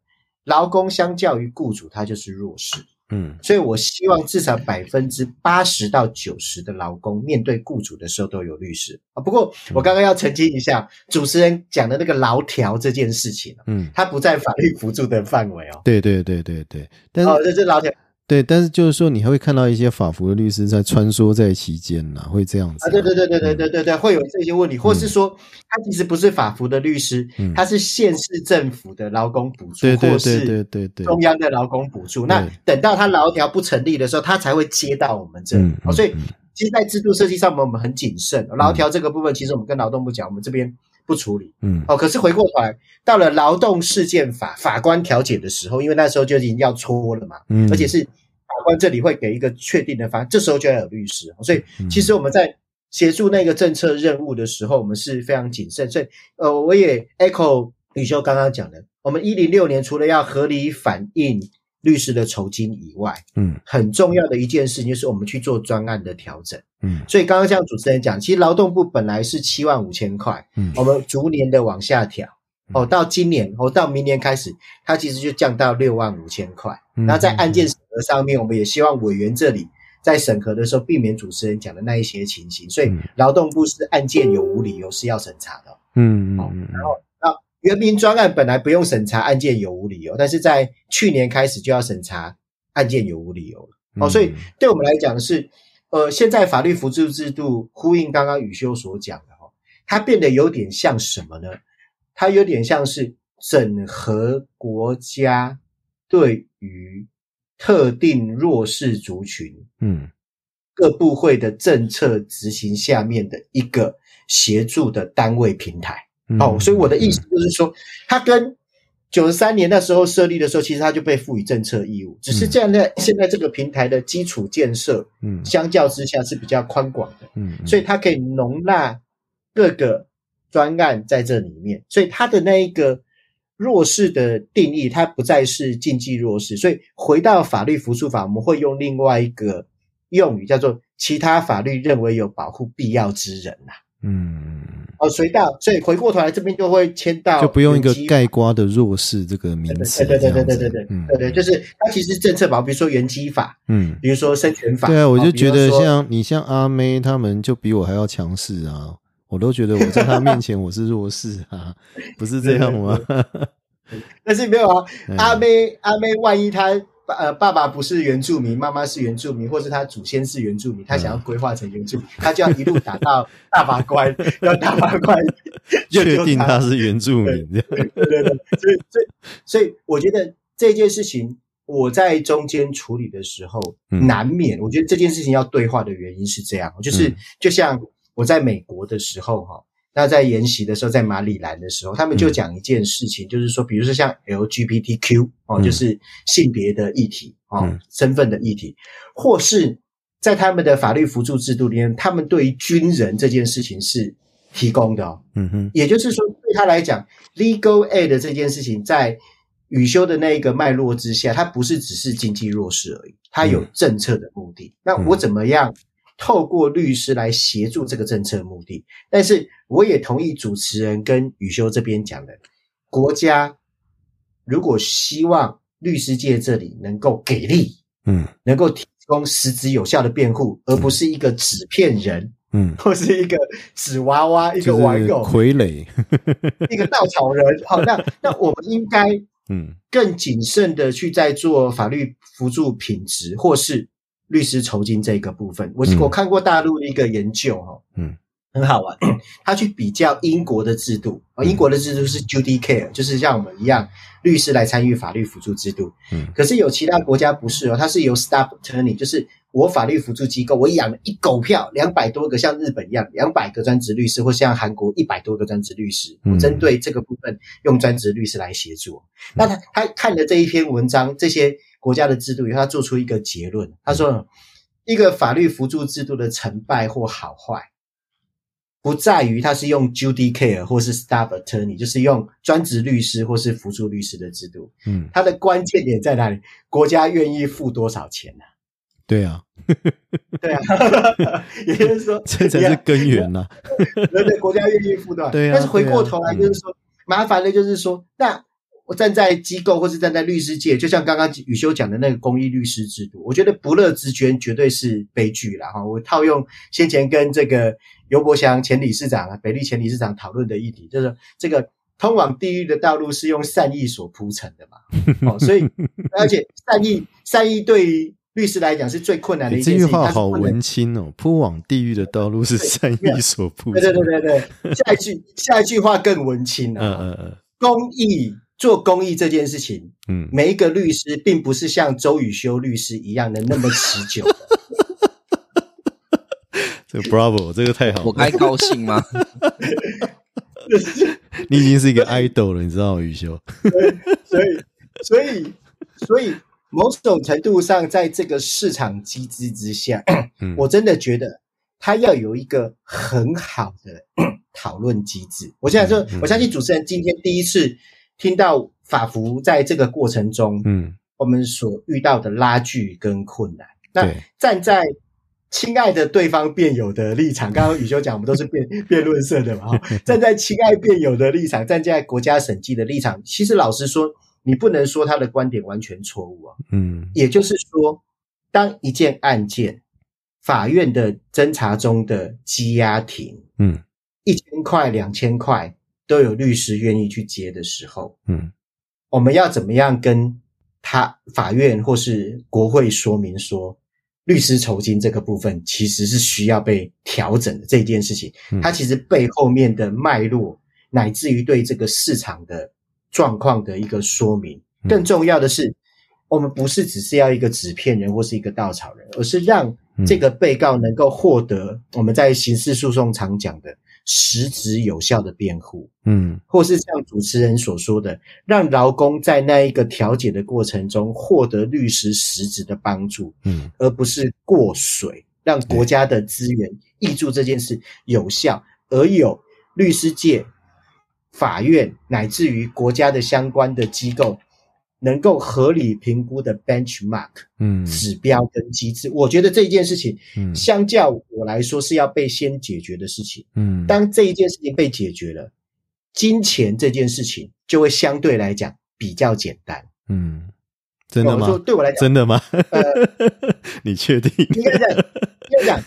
劳工相较于雇主，他就是弱势。嗯，所以我希望至少百分之八十到九十的劳工面对雇主的时候都有律师啊。不过我刚刚要澄清一下，主持人讲的那个劳条这件事情，嗯，它不在法律辅助的范围哦。对对对对对，但是哦，这是劳条。对，但是就是说，你还会看到一些法服的律师在穿梭在其间呐，会这样子。啊，对对对对对对对对，会有这些问题，或是说他其实不是法服的律师，他是县市政府的劳工补助，或是中央的劳工补助。那等到他劳条不成立的时候，他才会接到我们这。所以，其实，在制度设计上，我们很谨慎。劳条这个部分，其实我们跟劳动部讲，我们这边不处理。嗯，哦，可是回过头来，到了劳动事件法法官调解的时候，因为那时候就已经要搓了嘛，嗯，而且是。法官这里会给一个确定的方案，这时候就要有律师。所以，其实我们在协助那个政策任务的时候，我们是非常谨慎。所以，呃，我也 echo 李修刚刚讲的，我们一零六年除了要合理反映律师的酬金以外，嗯，很重要的一件事情就是我们去做专案的调整。嗯，所以刚刚像主持人讲，其实劳动部本来是七万五千块，嗯，我们逐年的往下调。哦，到今年哦，到明年开始，它其实就降到六万五千块。那在案件审核上面，我们也希望委员这里在审核的时候避免主持人讲的那一些情形。所以劳动部是案件有无理由是要审查的。嗯嗯。然后那原民专案本来不用审查案件有无理由，但是在去年开始就要审查案件有无理由了。哦，所以对我们来讲是，呃，现在法律扶助制度呼应刚刚宇修所讲的哈，它变得有点像什么呢？它有点像是整合国家对于特定弱势族群，嗯，各部会的政策执行下面的一个协助的单位平台。哦，所以我的意思就是说，它跟九十三年那时候设立的时候，其实它就被赋予政策义务，只是这样的现在这个平台的基础建设，嗯，相较之下是比较宽广的，嗯，所以它可以容纳各个专案在这里面，所以它的那一个弱势的定义，它不再是经济弱势，所以回到法律扶助法，我们会用另外一个用语叫做其他法律认为有保护必要之人呐。嗯，哦，随到，所以回过头来这边就会签到，就不用一个盖瓜的弱势这个名词，对对对对对对对，对对，就是它其实政策保，比如说原基法，嗯，比如说生权法，对啊，我就觉得像你像阿妹他们就比我还要强势啊，我都觉得我在他面前我是弱势啊，不是这样吗？但是没有啊，阿妹阿妹，万一他。呃，爸爸不是原住民，妈妈是原住民，或是他祖先是原住民，他想要规划成原住民，他就要一路打到大法官，要大法官 确定他是原住民。对对对，所以所以所以，我觉得这件事情我在中间处理的时候，难免，我觉得这件事情要对话的原因是这样，就是就像我在美国的时候，哈。那在研习的时候，在马里兰的时候，他们就讲一件事情，就是说，比如说像 LGBTQ 哦，就是性别的议题哦，身份的议题，或是在他们的法律辅助制度里面，他们对于军人这件事情是提供的哦。嗯哼，也就是说，对他来讲，legal aid 这件事情，在宇修的那一个脉络之下，它不是只是经济弱势而已，它有政策的目的。那我怎么样？透过律师来协助这个政策目的，但是我也同意主持人跟宇修这边讲的，国家如果希望律师界这里能够给力，嗯，能够提供实质有效的辩护，而不是一个纸片人，嗯，或是一个纸娃娃、一个玩偶、傀儡、一个稻草人，好，那那我们应该，嗯，更谨慎的去在做法律辅助品质，或是。律师酬金这个部分，我我看过大陆的一个研究哈，嗯，很好玩。他去比较英国的制度啊，英国的制度是 judicare，就是像我们一样，律师来参与法律辅助制度。嗯，可是有其他国家不是哦，它是由 staff attorney，就是我法律辅助机构，我养了一狗票两百多个，像日本一样两百个专职律师，或像韩国一百多个专职律师，我针对这个部分用专职律师来协助。那他他看了这一篇文章，这些。国家的制度以后，他做出一个结论。他说，一个法律辅助制度的成败或好坏，不在于他是用 judicare 或是 staff attorney，就是用专职律师或是辅助律师的制度。嗯，它的关键点在哪里？国家愿意付多少钱呢？对啊，对啊，也就是说，这才是根源呐。对对，国家愿意付多少？对啊。但是回过头来，就是说，麻烦的就是说，那。站在机构或是站在律师界，就像刚刚宇修讲的那个公益律师制度，我觉得不乐之捐绝对是悲剧了哈。我套用先前跟这个尤伯祥前理事长啊，北律前理事长讨论的议题，就是这个通往地狱的道路是用善意所铺成的嘛。哦，所以而且善意善意对于律师来讲是最困难的一件事。这句话好文青哦，铺往地狱的道路是善意所铺。对对对对对，下一句下一句话更文青了。嗯嗯嗯，公益。做公益这件事情，嗯，每一个律师并不是像周宇修律师一样的那么持久。这个 Bravo，这个太好，我该高兴吗？你已经是一个 idol 了，你知道吗？宇修。所以，所以，所以，某种程度上，在这个市场机制之下，我真的觉得他要有一个很好的讨论机制。我现在说，我相信主持人今天第一次。听到法服在这个过程中，嗯，我们所遇到的拉锯跟困难，那站在亲爱的对方辩友的立场，刚刚宇修讲，我们都是辩 辩论社的嘛，哈，站在亲爱辩友的立场，站在国家审计的立场，其实老实说，你不能说他的观点完全错误啊，嗯，也就是说，当一件案件法院的侦查中的羁押庭，嗯，一千块两千块。都有律师愿意去接的时候，嗯，我们要怎么样跟他法院或是国会说明说，律师酬金这个部分其实是需要被调整的这件事情，它其实背后面的脉络，乃至于对这个市场的状况的一个说明，更重要的是，我们不是只是要一个纸片人或是一个稻草人，而是让这个被告能够获得我们在刑事诉讼常讲的。实质有效的辩护，嗯。或是像主持人所说的，让劳工在那一个调解的过程中获得律师实质的帮助，嗯而不是过水，让国家的资源挹注这件事有效，而有律师界、法院乃至于国家的相关的机构能够合理评估的 benchmark 嗯指标跟机制。我觉得这一件事情，嗯相较我来说是要被先解决的事情。嗯，当这一件事情被解决了，金钱这件事情就会相对来讲比较简单。嗯，真的吗？对我来讲，真的吗？呃 你确定？应该就讲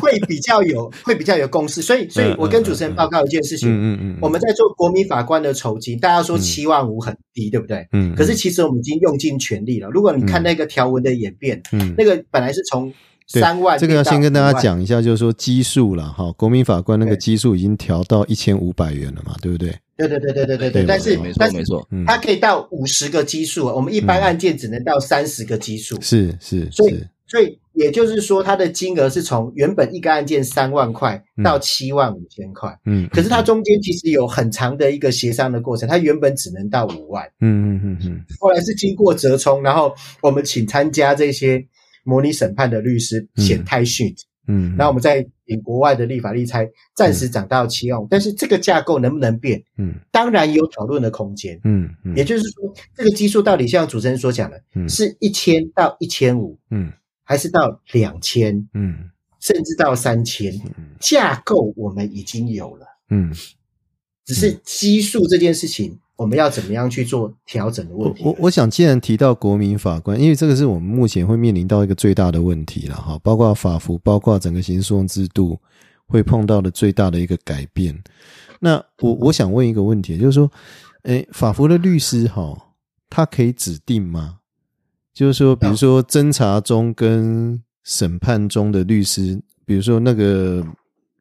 会比较有 会比较有共识，所以所以，我跟主持人报告一件事情。嗯嗯嗯。我们在做国民法官的酬金，大家说七万五很低，对不对？嗯。可是其实我们已经用尽全力了。如果你看那个条文的演变，嗯，那个本来是从三万这个要先跟大家讲一下，就是说基数了哈，国民法官那个基数已经调到一千五百元了嘛，对不对？对对对对对对对。但是没错没错，它可以到五十个基数，我们一般案件只能到三十个基数。是是。所以所以。也就是说，它的金额是从原本一个案件三万块到七万五千块。嗯，可是它中间其实有很长的一个协商的过程，它原本只能到五万，嗯嗯嗯嗯后来是经过折冲，然后我们请参加这些模拟审判的律师嗯显态训，嗯，然后我们再引国外的立法立猜，暂时涨到七万五，但是这个架构能不能变，嗯当然有讨论的空间。嗯嗯，也就是说，这个基数到底像主持人所讲的，嗯是一千到一千五，嗯还是到两千，嗯甚至到三千？嗯架构我们已经有了，嗯，只是基数这件事情，我们要怎么样去做调整的问题？我我我想，既然提到国民法官，因为这个是我们目前会面临到一个最大的问题了哈，包括法服，包括整个刑事诉讼制度会碰到的最大的一个改变。那我我想问一个问题，就是说，诶，法服的律师哈，他可以指定吗？就是说，比如说侦查中跟审判中的律师，比如说那个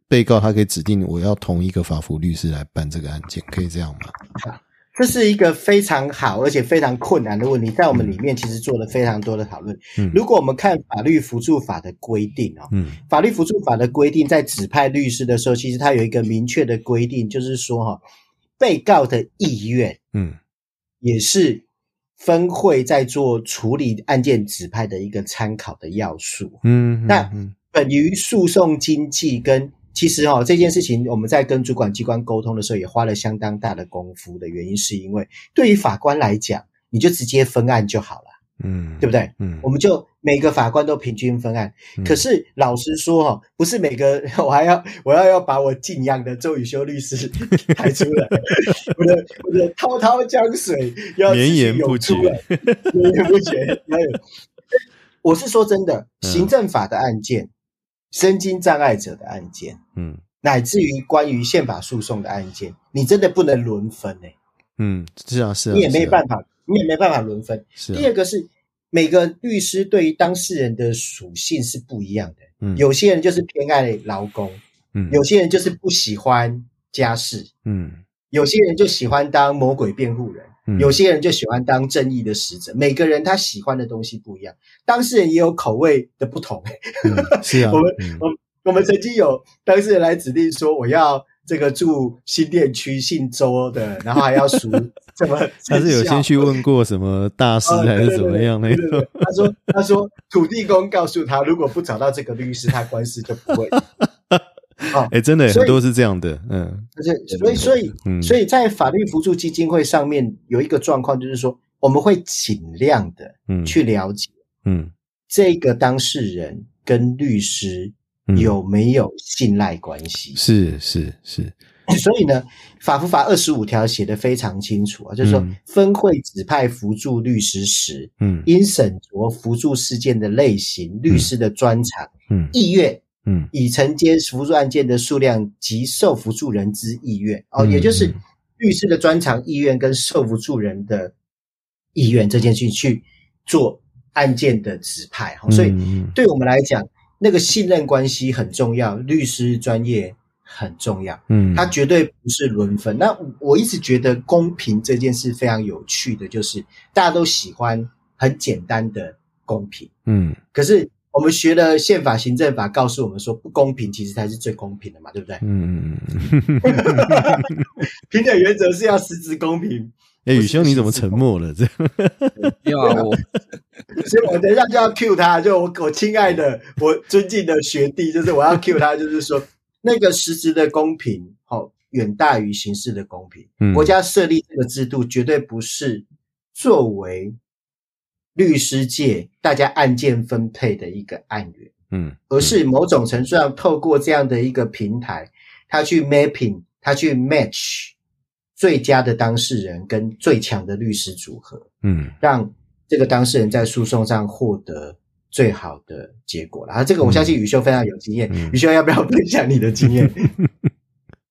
被告，他可以指定我要同一个法服律师来办这个案件，可以这样吗？这是一个非常好而且非常困难的问题，在我们里面其实做了非常多的讨论。嗯如果我们看法律辅助法的规定哦，嗯法律辅助法的规定在指派律师的时候，其实它有一个明确的规定，就是说哈、被告的意愿嗯也是分会在做处理案件指派的一个参考的要素。嗯，那嗯本于诉讼经济跟其实哈、这件事情，我们在跟主管机关沟通的时候，也花了相当大的功夫的原因，是因为对于法官来讲，你就直接分案就好了，嗯，对不对？嗯，我们就每个法官都平均分案。嗯。可是老实说哈，不是每个 我还要我要要把我敬仰的周宇修律师 抬出来，我的我的滔滔江水要绵延不绝。绵延不绝。我是说真的，嗯。行政法的案件、身心障碍者的案件，嗯。乃至于关于宪法诉讼的案件，你真的不能轮分诶、嗯，是啊是啊，你也没办法，你也没办法轮分。是啊。第二个是每个律师对于当事人的属性是不一样的，嗯。有些人就是偏爱劳工，嗯。有些人就是不喜欢家事，嗯。有些人就喜欢当魔鬼辩护人，嗯。有些人就喜欢当正义的使者。每个人他喜欢的东西不一样，当事人也有口味的不同。嗯是啊，我们嗯。我我们曾经有当事人来指定说，我要这个住新店区姓周的，然后还要属什 么他是有先去问过什么大师哦还是怎么样那？他说：“他说土地公告诉他，如果不找到这个律师，他官司就不会。哦，哎，真的很多是这样的，嗯。就是所以所以嗯，所以在法律辅助基金会上面有一个状况，就是说我们会尽量的嗯。去了解嗯。这个当事人跟律师嗯有没有信赖关系。是是是，所以呢，法服法二十五条写的非常清楚啊，就是说嗯。分会指派辅助律师时，嗯。应审酌辅助事件的类型、律师的专长、嗯。意愿，嗯。已承接辅助案件的数量及受辅助人之意愿。哦，嗯也就是嗯。律师的专长、意愿跟受辅助人的意愿这件事情去做案件的指派。哈、所以嗯。对我们来讲，那个信任关系很重要，律师专业很重要。嗯，它绝对不是轮分。那我一直觉得公平这件事非常有趣的，就是大家都喜欢很简单的公平，嗯可是我们学了宪法、行政法，告诉我们说不公平其实才是最公平的嘛，对不对？嗯嗯嗯。平等原则是要实质公平。哎，宇兄你怎么沉默了？这 没有啊，我 所以我等一下就要 cue 他，就我我亲爱的 我尊敬的学弟，就是我要 cue 他，就是说那个实质的公平，好远大于形式的公平。国家设立这个制度，绝对不是作为律师界大家案件分配的一个案源，嗯，而是某种程度上透过这样的一个平台，他去 mapping，他去 match。最佳的当事人跟最强的律师组合，嗯，让这个当事人在诉讼上获得最好的结果。然后这个我相信宇修非常有经验，宇修要不要分享你的经验？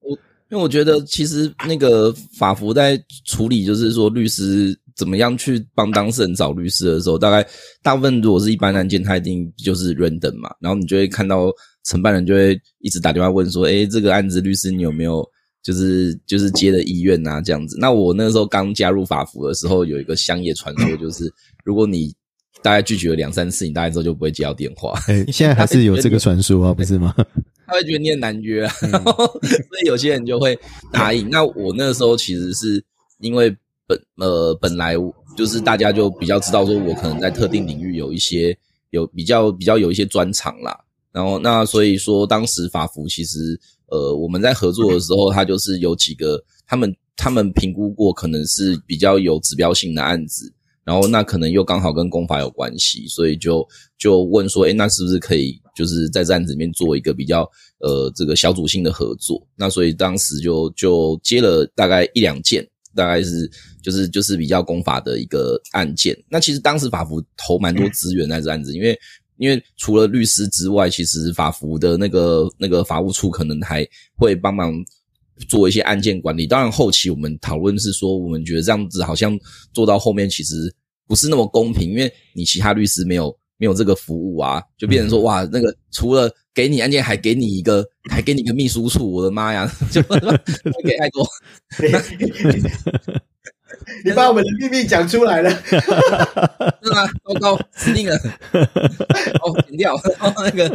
我 因为我觉得其实那个法服在处理，就是说律师怎么样去帮当事人找律师的时候，大概大部分如果是一般案件，他一定就是人等嘛，然后你就会看到承办人就会一直打电话问说，哎，这个案子律师你有没有？就是就是接的医院呐，这样子。那我那个时候刚加入法服的时候，有一个乡野传说，就是如果你大概拒绝了两三次，你大概之后就不会接到电话。哎，现在还是有这个传说啊，不是吗？他会觉得你很难约，所以有些人就会答应。那我那个时候其实是因为本呃本来就是大家就比较知道说我可能在特定领域有一些有比较比较有一些专长啦。然后那所以说当时法服其实。呃，我们在合作的时候，他就是有几个，他们他们评估过，可能是比较有指标性的案子，然后那可能又刚好跟公法有关系，所以就就问说，哎，那是不是可以就是在这案子里面做一个比较呃这个小组性的合作？那所以当时就就接了大概一两件，大概是就是就是比较公法的一个案件。那其实当时法服投蛮多资源在这案子，因为。因为除了律师之外，其实法服的那个那个法务处可能还会帮忙做一些案件管理。当然，后期我们讨论是说，我们觉得这样子好像做到后面其实不是那么公平，因为你其他律师没有没有这个服务啊，就变成说哇，那个除了给你案件，还给你一个，还给你一个秘书处，我的妈呀，就 给太多。你把我们的秘密讲出来了，是吗？糟糕，死定了！哦，剪掉。那个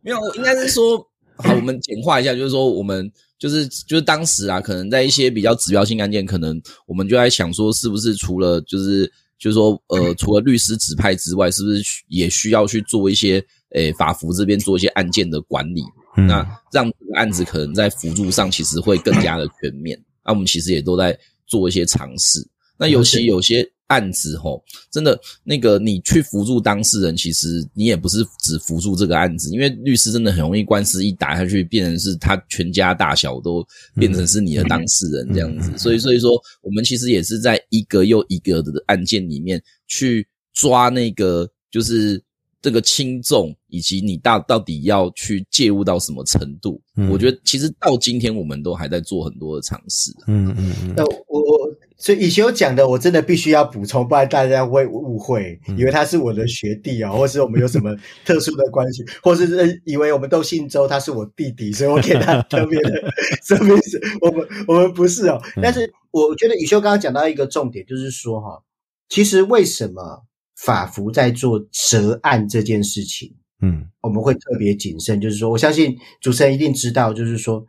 没有，应该是说，好，我们简化一下，就是说，我们就是就是当时啊，可能在一些比较指标性案件，可能我们就在想说，是不是除了就是就是说，呃，除了律师指派之外，是不是也需要去做一些诶法服这边做一些案件的管理？那让这个案子可能在辅助上其实会更加的全面。那我们其实也都在。做一些尝试，那尤其有些案子吼，真的那个你去辅助当事人，其实你也不是只辅助这个案子，因为律师真的很容易官司一打下去，变成是他全家大小都变成是你的当事人这样子，所以所以说我们其实也是在一个又一个的案件里面去抓那个就是。这个轻重以及你大到底要去介入到什么程度？我觉得其实到今天我们都还在做很多的尝试。嗯嗯嗯。那我我所以以修讲的，我真的必须要补充，不然大家会误会，以为他是我的学弟啊，或是我们有什么特殊的关系，或是以为我们都姓周，他是我弟弟，所以我给他特别的什么意思？我们我们不是哦。但是我觉得以修刚刚讲到一个重点，就是说哈，其实为什么？法服在做折案这件事情，嗯，我们会特别谨慎。就是说，我相信主持人一定知道，就是说，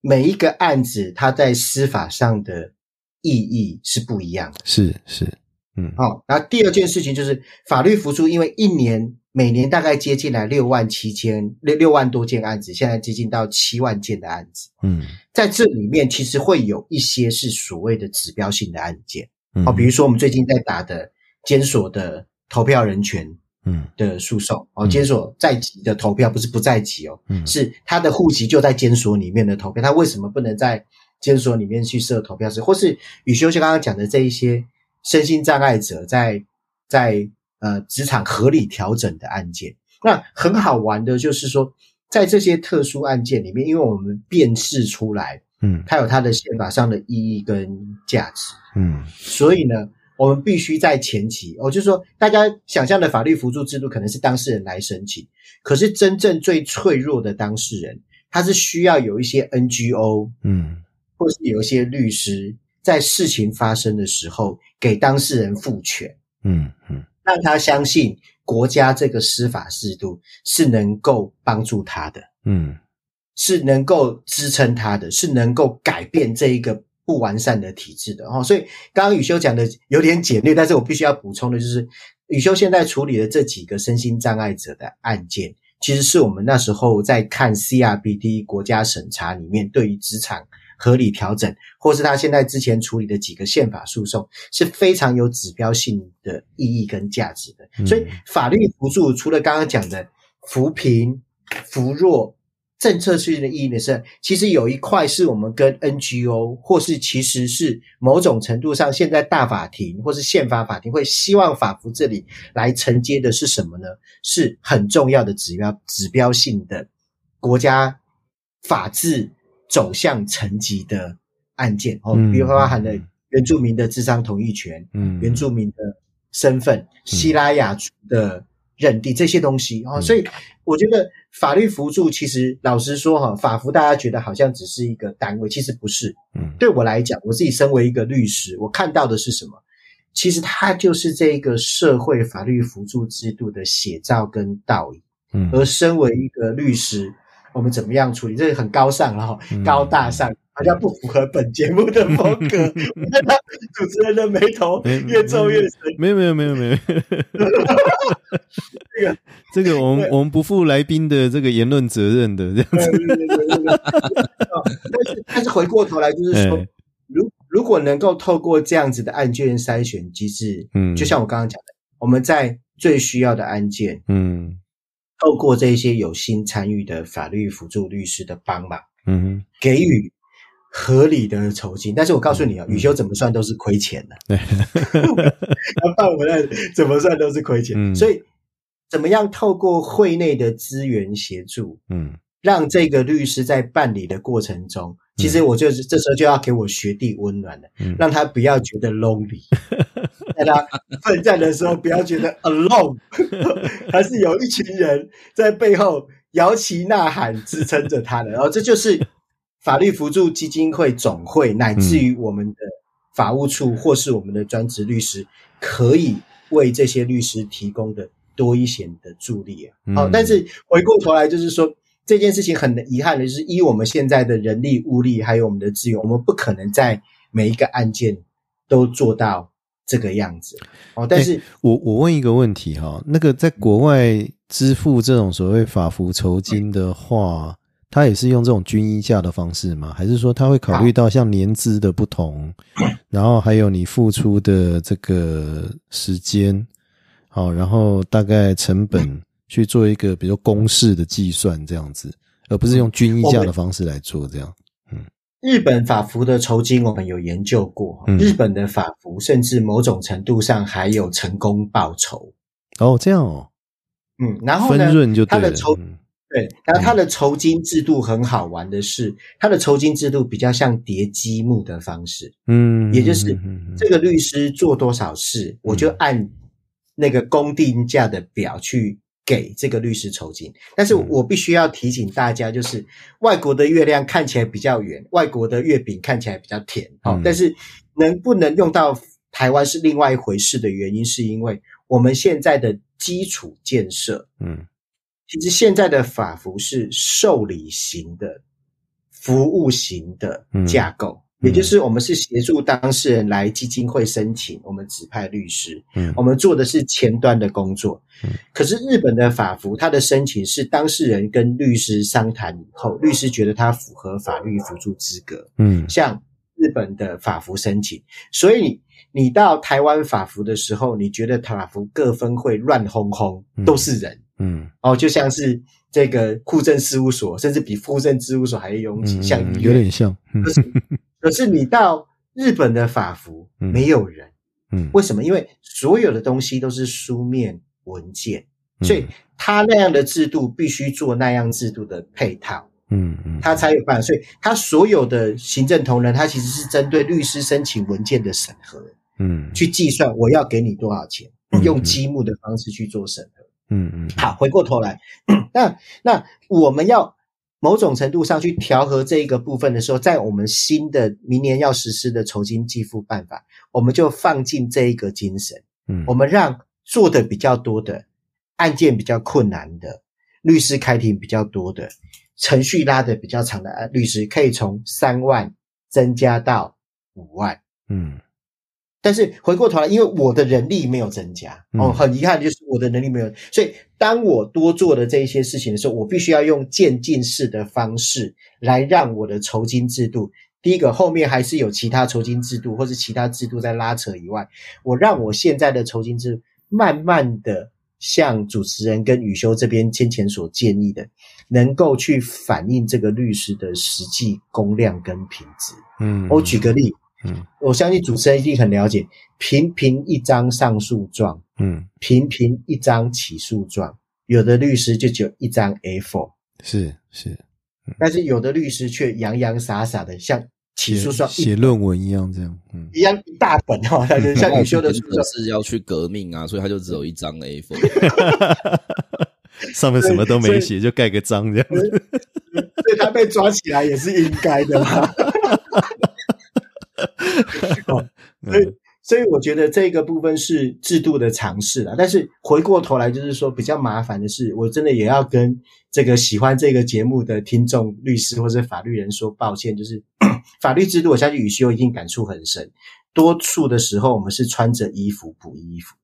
每一个案子它在司法上的意义是不一样的。是是，嗯，好。然后第二件事情就是，法律扶助，因为一年每年大概接近来六万七千六六万多件案子，现在接近到七万件的案子。嗯，在这里面其实会有一些是所谓的指标性的案件，哦，比如说我们最近在打的。监所的投票人权，嗯，的诉讼哦，监所在籍的投票不是不在籍哦，嗯，是他的户籍就在监所里面的投票，他为什么不能在监所里面去设投票？室？或是宇修就刚刚讲的这一些身心障碍者在在呃职场合理调整的案件，那很好玩的就是说，在这些特殊案件里面，因为我们辨识出来，嗯，它有它的宪法上的意义跟价值，嗯，所以呢。我们必须在前期，哦，就是说，大家想象的法律辅助制度可能是当事人来申请，可是真正最脆弱的当事人，他是需要有一些 NGO，嗯，或是有一些律师，在事情发生的时候给当事人赋权，嗯嗯，让他相信国家这个司法制度是能够帮助他的，嗯，是能够支撑他的，是能够改变这一个不完善的体制的哦。所以刚刚宇修讲的有点简略，但是我必须要补充的就是，宇修现在处理的这几个身心障碍者的案件，其实是我们那时候在看 CRBD 国家审查里面对于职场。合理调整，或是他现在之前处理的几个宪法诉讼，是非常有指标性的意义跟价值的。所以，法律辅助除了刚刚讲的扶贫、扶弱政策性的意义的是，其实有一块是我们跟 NGO 或是其实是某种程度上，现在大法庭或是宪法法庭会希望法服这里来承接的是什么呢？是很重要的指标、指标性的国家法治。走向层级的案件哦，比如包含了原住民的智商同意权，嗯，原住民的身份，希拉雅族的认定这些东西哦，所以我觉得法律辅助其实老实说哈，法服大家觉得好像只是一个单位，其实不是。嗯，对我来讲，我自己身为一个律师，我看到的是什么？其实它就是这个社会法律辅助制度的写照跟道理。嗯，而身为一个律师。我们怎么样处理？这个很高尚了哈，高大上，好像不符合本节目的风格。看到主持人的眉头越皱越深。没有没有没有没有。这个这个，我们我们不负来宾的这个言论责任的这样子。但是但是回过头来就是说，如如果能够透过这样子的案件筛选机制，嗯，就像我刚刚讲的，我们在最需要的案件，嗯。透过这些有心参与的法律辅助律师的帮忙，嗯，给予合理的酬金。但是我告诉你啊，雨修怎么算都是亏钱的。对，他办回来怎么算都是亏钱。所以，怎么样透过会内的资源协助，嗯，让这个律师在办理的过程中。其实我就是这时候就要给我学弟温暖了，让他不要觉得 lonely，在他奋战的时候不要觉得 alone，还是有一群人在背后摇旗呐喊支撑着他的。然后这就是法律辅助基金会总会乃至于我们的法务处或是我们的专职律师可以为这些律师提供的多一些的助力啊。好，但是回过头来就是说。这件事情很遗憾的就是，依我们现在的人力、物力还有我们的资源，我们不可能在每一个案件都做到这个样子。哦，但是我我问一个问题哈，那个在国外支付这种所谓法服酬金的话，他也是用这种均一价的方式吗？还是说他会考虑到像年资的不同，然后还有你付出的这个时间，好，然后大概成本？去做一个比如公式的计算这样子，而不是用均一价的方式来做这样。嗯，日本法服的酬金我们有研究过，日本的法服甚至某种程度上还有成功报酬。哦，这样哦。嗯，然后呢，分润就他的酬对，然后他的酬金制度很好玩的是，他的酬金制度比较像叠积木的方式。嗯，也就是这个律师做多少事，我就按那个公定价的表去。给这个律师酬金，但是我必须要提醒大家，就是外国的月亮看起来比较圆，外国的月饼看起来比较甜，哦，但是能不能用到台湾是另外一回事的原因，是因为我们现在的基础建设，嗯，其实现在的法服是受理型的、服务型的架构。也就是我们是协助当事人来基金会申请，我们指派律师，嗯，我们做的是前端的工作，嗯。可是日本的法服，它的申请是当事人跟律师商谈以后，律师觉得他符合法律辅助资格，嗯，像日本的法服申请，所以你到台湾法服的时候，你觉得法服各分会乱哄哄，都是人，嗯，哦，就像是这个户政事务所，甚至比户政事务所还要拥挤，像有点像，可是可是你到日本的法服没有人，嗯，为什么？因为所有的东西都是书面文件，所以他那样的制度必须做那样制度的配套，嗯嗯，他才有办法。所以他所有的行政同仁，他其实是针对律师申请文件的审核，嗯，去计算我要给你多少钱，用积木的方式去做审核，嗯嗯。好，回过头来，那那我们要。某种程度上去调和这一个部分的时候，在我们新的明年要实施的酬金计付办法，我们就放进这一个精神。嗯，我们让做的比较多的案件比较困难的，律师开庭比较多的，程序拉的比较长的律师，可以从三万增加到五万。嗯。但是回过头来，因为我的人力没有增加，哦，很遗憾就是我的能力没有，所以当我多做的这一些事情的时候，我必须要用渐进式的方式来让我的酬金制度，第一个后面还是有其他酬金制度或是其他制度在拉扯以外，我让我现在的酬金制度慢慢的向主持人跟宇修这边先前所建议的，能够去反映这个律师的实际工量跟品质。嗯，我举个例。嗯，我相信主持人一定很了解，频频一张上诉状，嗯，频频一张起诉状，有的律师就只有一张 A4，是是，但是有的律师却洋洋洒洒的像起诉状写论文一样这样，嗯，一样一大本哈，像你修的是要去革命啊，所以他就只有一张 A4，上面什么都没写，就盖个章这样，所以他被抓起来也是应该的嘛。所以，所以我觉得这个部分是制度的尝试了。但是回过头来，就是说比较麻烦的是，我真的也要跟这个喜欢这个节目的听众、律师或者法律人说抱歉。就是 法律制度，我相信宇修一定感触很深。多数的时候，我们是穿着衣服补衣服，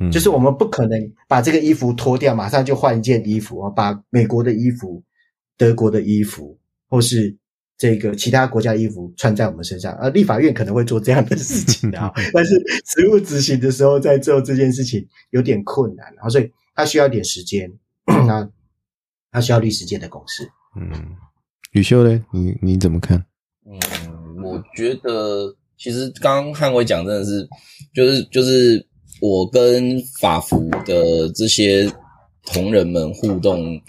嗯，就是我们不可能把这个衣服脱掉，马上就换一件衣服啊，把美国的衣服、德国的衣服，或是。这个其他国家衣服穿在我们身上，而立法院可能会做这样的事情的，但是实务执行的时候在做这件事情有点困难，然后所以他需要点时间，那他需要律师界的共识。嗯，宇秀呢？你你怎么看？嗯，我觉得其实刚刚汉伟讲真的是，就是就是我跟法服的这些同仁们互动。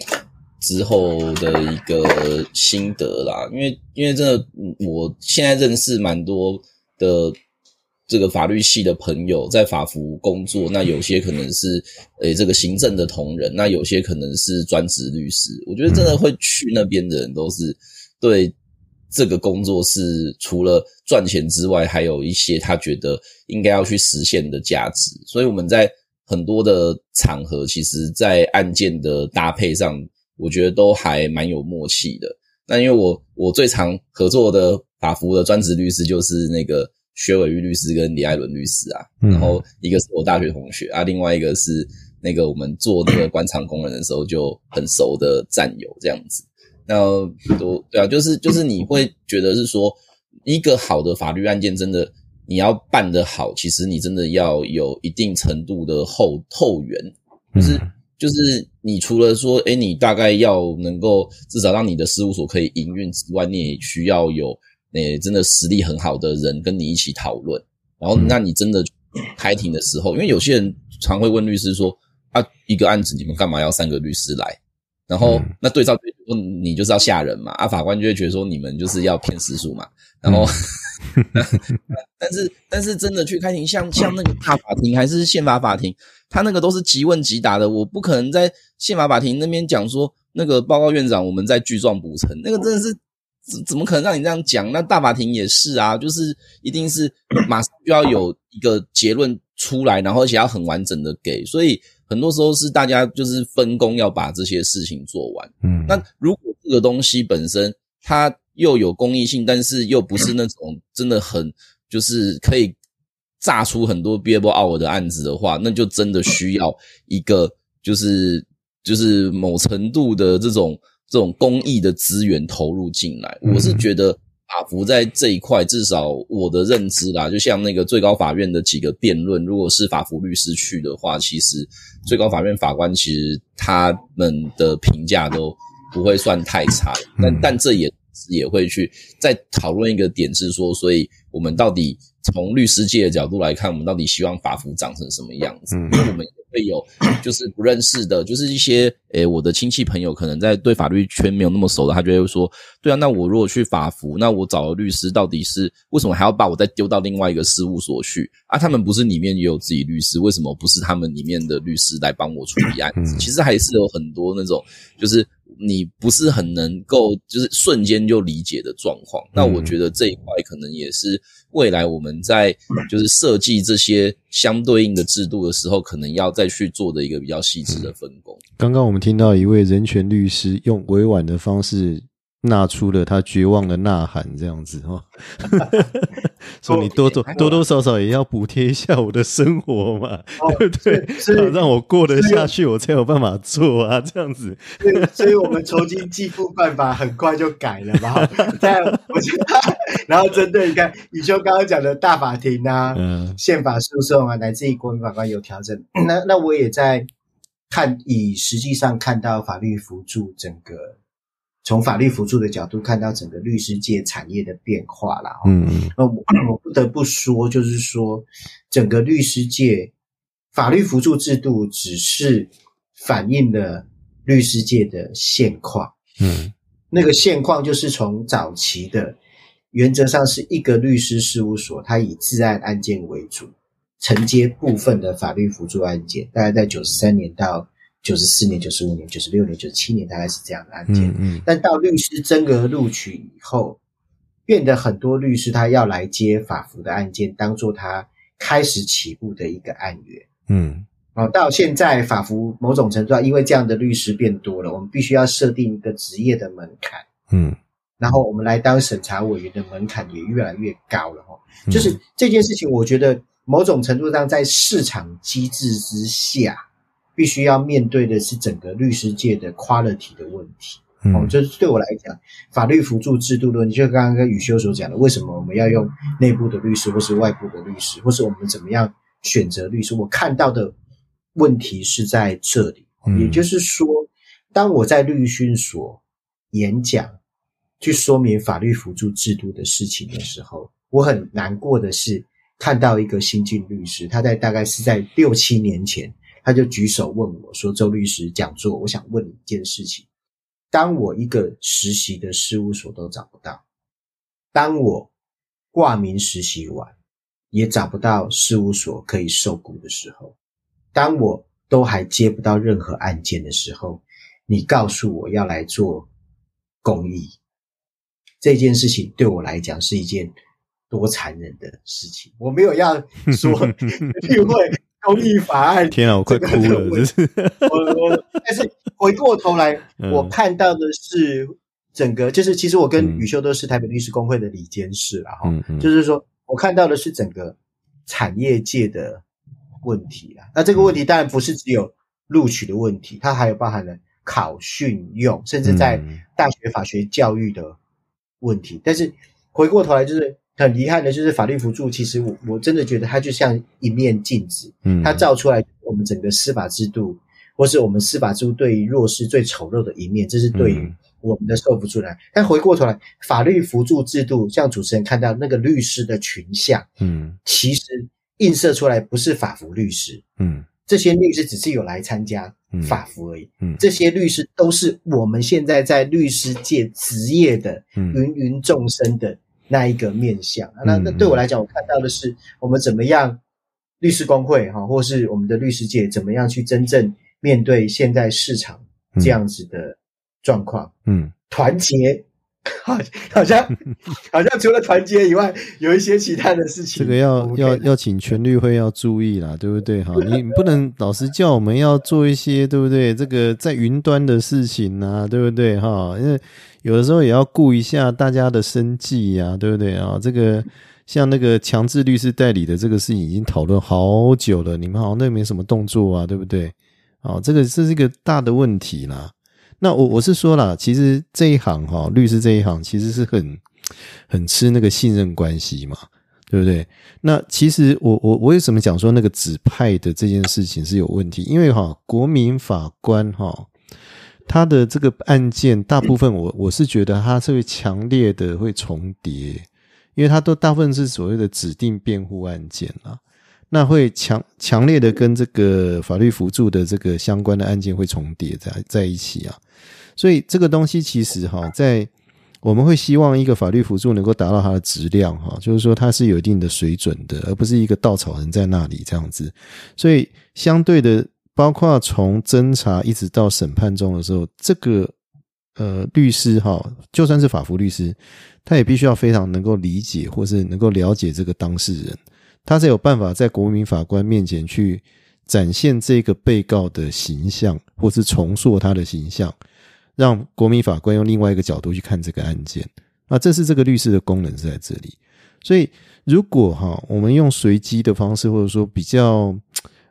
之后的一个心得啦，因为因为真的，我现在认识蛮多的这个法律系的朋友，在法服工作，那有些可能是诶这个行政的同仁，那有些可能是专职律师。我觉得真的会去那边的人，都是对这个工作是除了赚钱之外，还有一些他觉得应该要去实现的价值。所以我们在很多的场合，其实在案件的搭配上。我觉得都还蛮有默契的。那因为我我最常合作的法服的专职律师就是那个薛伟玉律师跟李艾伦律师啊。然后一个是我大学同学啊，另外一个是那个我们做那个官场工人的时候就很熟的战友这样子。那都对啊，就是就是你会觉得是说一个好的法律案件真的你要办得好，其实你真的要有一定程度的后后援，就是。就是你除了说，哎，你大概要能够至少让你的事务所可以营运之外，你也需要有，诶，真的实力很好的人跟你一起讨论。然后，那你真的开庭的时候，因为有些人常会问律师说，啊，一个案子你们干嘛要三个律师来？然后，那对照说你就是要吓人嘛？啊，法官就会觉得说你们就是要骗时数嘛。然后，但是但是真的去开庭，像像那个大法庭还是宪法法庭。他那个都是即问即答的，我不可能在宪法法庭那边讲说那个报告院长，我们在具状补成，那个真的是怎怎么可能让你这样讲？那大法庭也是啊，就是一定是马上就要有一个结论出来，然后而且要很完整的给，所以很多时候是大家就是分工要把这些事情做完。嗯，那如果这个东西本身它又有公益性，但是又不是那种真的很就是可以。炸出很多 b i l l hour 的案子的话，那就真的需要一个就是就是某程度的这种这种公益的资源投入进来。我是觉得法服在这一块，至少我的认知啦，就像那个最高法院的几个辩论，如果是法服律师去的话，其实最高法院法官其实他们的评价都不会算太差。但但这也也会去再讨论一个点是说，所以我们到底。从律师界的角度来看，我们到底希望法服长成什么样子？因为我们也会有就是不认识的，就是一些诶，我的亲戚朋友可能在对法律圈没有那么熟的，他就会说：对啊，那我如果去法服，那我找了律师，到底是为什么还要把我再丢到另外一个事务所去啊？他们不是里面也有自己律师，为什么不是他们里面的律师来帮我处理案子？其实还是有很多那种，就是你不是很能够就是瞬间就理解的状况。那我觉得这一块可能也是未来我们在就是设计这些相对应的制度的时候，可能要再去做的一个比较细致的分工。刚刚我们听到一位人权律师用委婉的方式。纳出了他绝望的呐喊，这样子哈，说你多多多多少少也要补贴一下我的生活嘛，对不对？让我过得下去，我才有办法做啊，这样子。对，所以我们酬金计付办法很快就改了嘛。在我觉得，然后针对你看宇修刚刚讲的大法庭啊，宪法诉讼啊，乃至于国民法官有调整。那那我也在看，以实际上看到法律辅助整个。从法律辅助的角度看到整个律师界产业的变化了，嗯，那我我不得不说，就是说，整个律师界法律辅助制度只是反映了律师界的现况，嗯，那个现况就是从早期的原则上是一个律师事务所，它以治案案件为主，承接部分的法律辅助案件，大概在九十三年到。九十四年、九十五年、九十六年、九十七年，大概是这样的案件。嗯，但到律师真格录取以后，变得很多律师他要来接法服的案件，当做他开始起步的一个案源。嗯，哦，到现在法服某种程度上，因为这样的律师变多了，我们必须要设定一个职业的门槛。嗯，然后我们来当审查委员的门槛也越来越高了。哈，就是这件事情，我觉得某种程度上在市场机制之下。必须要面对的是整个律师界的 quality 的问题。哦，就是对我来讲，法律辅助制度论，就刚刚跟宇修所讲的，为什么我们要用内部的律师，或是外部的律师，或是我们怎么样选择律师？我看到的问题是在这里。也就是说，当我在律训所演讲，去说明法律辅助制度的事情的时候，我很难过的是看到一个新进律师，他在大概是在六七年前。他就举手问我说：“周律师讲座，我想问你一件事情。当我一个实习的事务所都找不到，当我挂名实习完也找不到事务所可以受雇的时候，当我都还接不到任何案件的时候，你告诉我要来做公益，这件事情对我来讲是一件多残忍的事情。我没有要说因为。”公益法案，天啊，我快哭了！就是我我，但是回过头来，我看到的是整个，就是其实我跟宇修都是台北律师工会的理监事了哈。就是说我看到的是整个产业界的问题啊。那这个问题当然不是只有录取的问题，它还有包含了考训用，甚至在大学法学教育的问题。但是回过头来，就是。很遗憾的就是法律辅助，其实我我真的觉得它就像一面镜子，嗯，它照出来我们整个司法制度，或是我们司法制度对于弱势最丑陋的一面，这是对于我们的受不出来。但回过头来，法律辅助制度，像主持人看到那个律师的群像，嗯，其实映射出来不是法服律师，嗯，这些律师只是有来参加法服而已，嗯，这些律师都是我们现在在律师界职业的芸芸众生的。那一个面向，那那对我来讲，我看到的是我们怎么样律师工会哈，或是我们的律师界怎么样去真正面对现在市场这样子的状况，嗯，团结，好，好像 好像除了团结以外，有一些其他的事情。这个要要要请全律会要注意啦，对不对？哈，你不能老是叫我们要做一些，对不对？这个在云端的事情啊，对不对？哈，因为。有的时候也要顾一下大家的生计呀，对不对啊？这个像那个强制律师代理的这个事情已经讨论好久了，你们好像都没什么动作啊，对不对？哦，这个这是一个大的问题啦。那我我是说了，其实这一行哈，律师这一行其实是很很吃那个信任关系嘛，对不对？那其实我我我为什么讲说那个指派的这件事情是有问题？因为哈，国民法官哈。他的这个案件大部分，我我是觉得他是会强烈的会重叠，因为他都大部分是所谓的指定辩护案件啊，那会强强烈的跟这个法律辅助的这个相关的案件会重叠在在一起啊，所以这个东西其实哈，在我们会希望一个法律辅助能够达到它的质量哈，就是说它是有一定的水准的，而不是一个稻草人在那里这样子，所以相对的。包括从侦查一直到审判中的时候，这个呃，律师哈，就算是法服律师，他也必须要非常能够理解或是能够了解这个当事人，他才有办法在国民法官面前去展现这个被告的形象，或是重塑他的形象，让国民法官用另外一个角度去看这个案件。那这是这个律师的功能是在这里。所以，如果哈，我们用随机的方式，或者说比较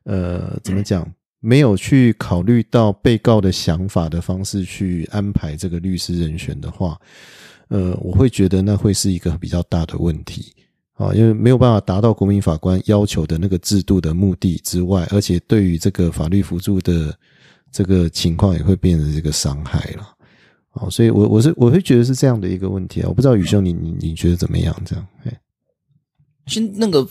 呃，怎么讲？没有去考虑到被告的想法的方式去安排这个律师人选的话，呃，我会觉得那会是一个比较大的问题啊，因为没有办法达到国民法官要求的那个制度的目的之外，而且对于这个法律辅助的这个情况也会变成这个伤害了啊，所以我我是我会觉得是这样的一个问题啊，我不知道宇兄你你你觉得怎么样？这样，哎，先那个。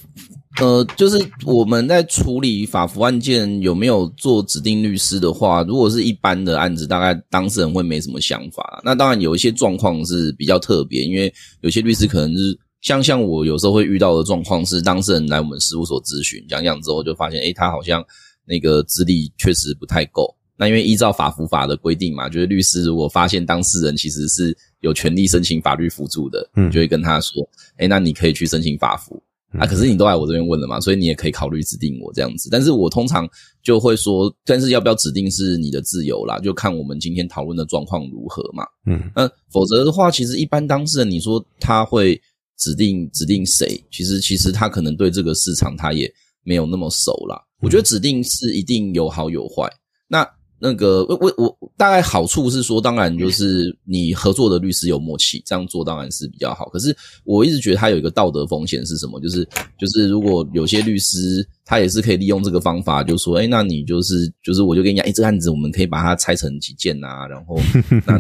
呃，就是我们在处理法服案件有没有做指定律师的话，如果是一般的案子，大概当事人会没什么想法。那当然有一些状况是比较特别，因为有些律师可能是像像我有时候会遇到的状况是，当事人来我们事务所咨询讲讲之后，就发现诶，他好像那个资历确实不太够。那因为依照法服法的规定嘛，就是律师如果发现当事人其实是有权利申请法律辅助的，嗯，就会跟他说，诶，那你可以去申请法服。啊，可是你都来我这边问了嘛，所以你也可以考虑指定我这样子。但是我通常就会说，但是要不要指定是你的自由啦，就看我们今天讨论的状况如何嘛。嗯，那否则的话，其实一般当事人，你说他会指定指定谁？其实其实他可能对这个市场他也没有那么熟啦。我觉得指定是一定有好有坏。那。那个，我我我大概好处是说，当然就是你合作的律师有默契，这样做当然是比较好。可是我一直觉得他有一个道德风险是什么？就是就是如果有些律师他也是可以利用这个方法，就说，哎，那你就是就是我就跟你讲，哎，这个案子我们可以把它拆成几件啊，然后 那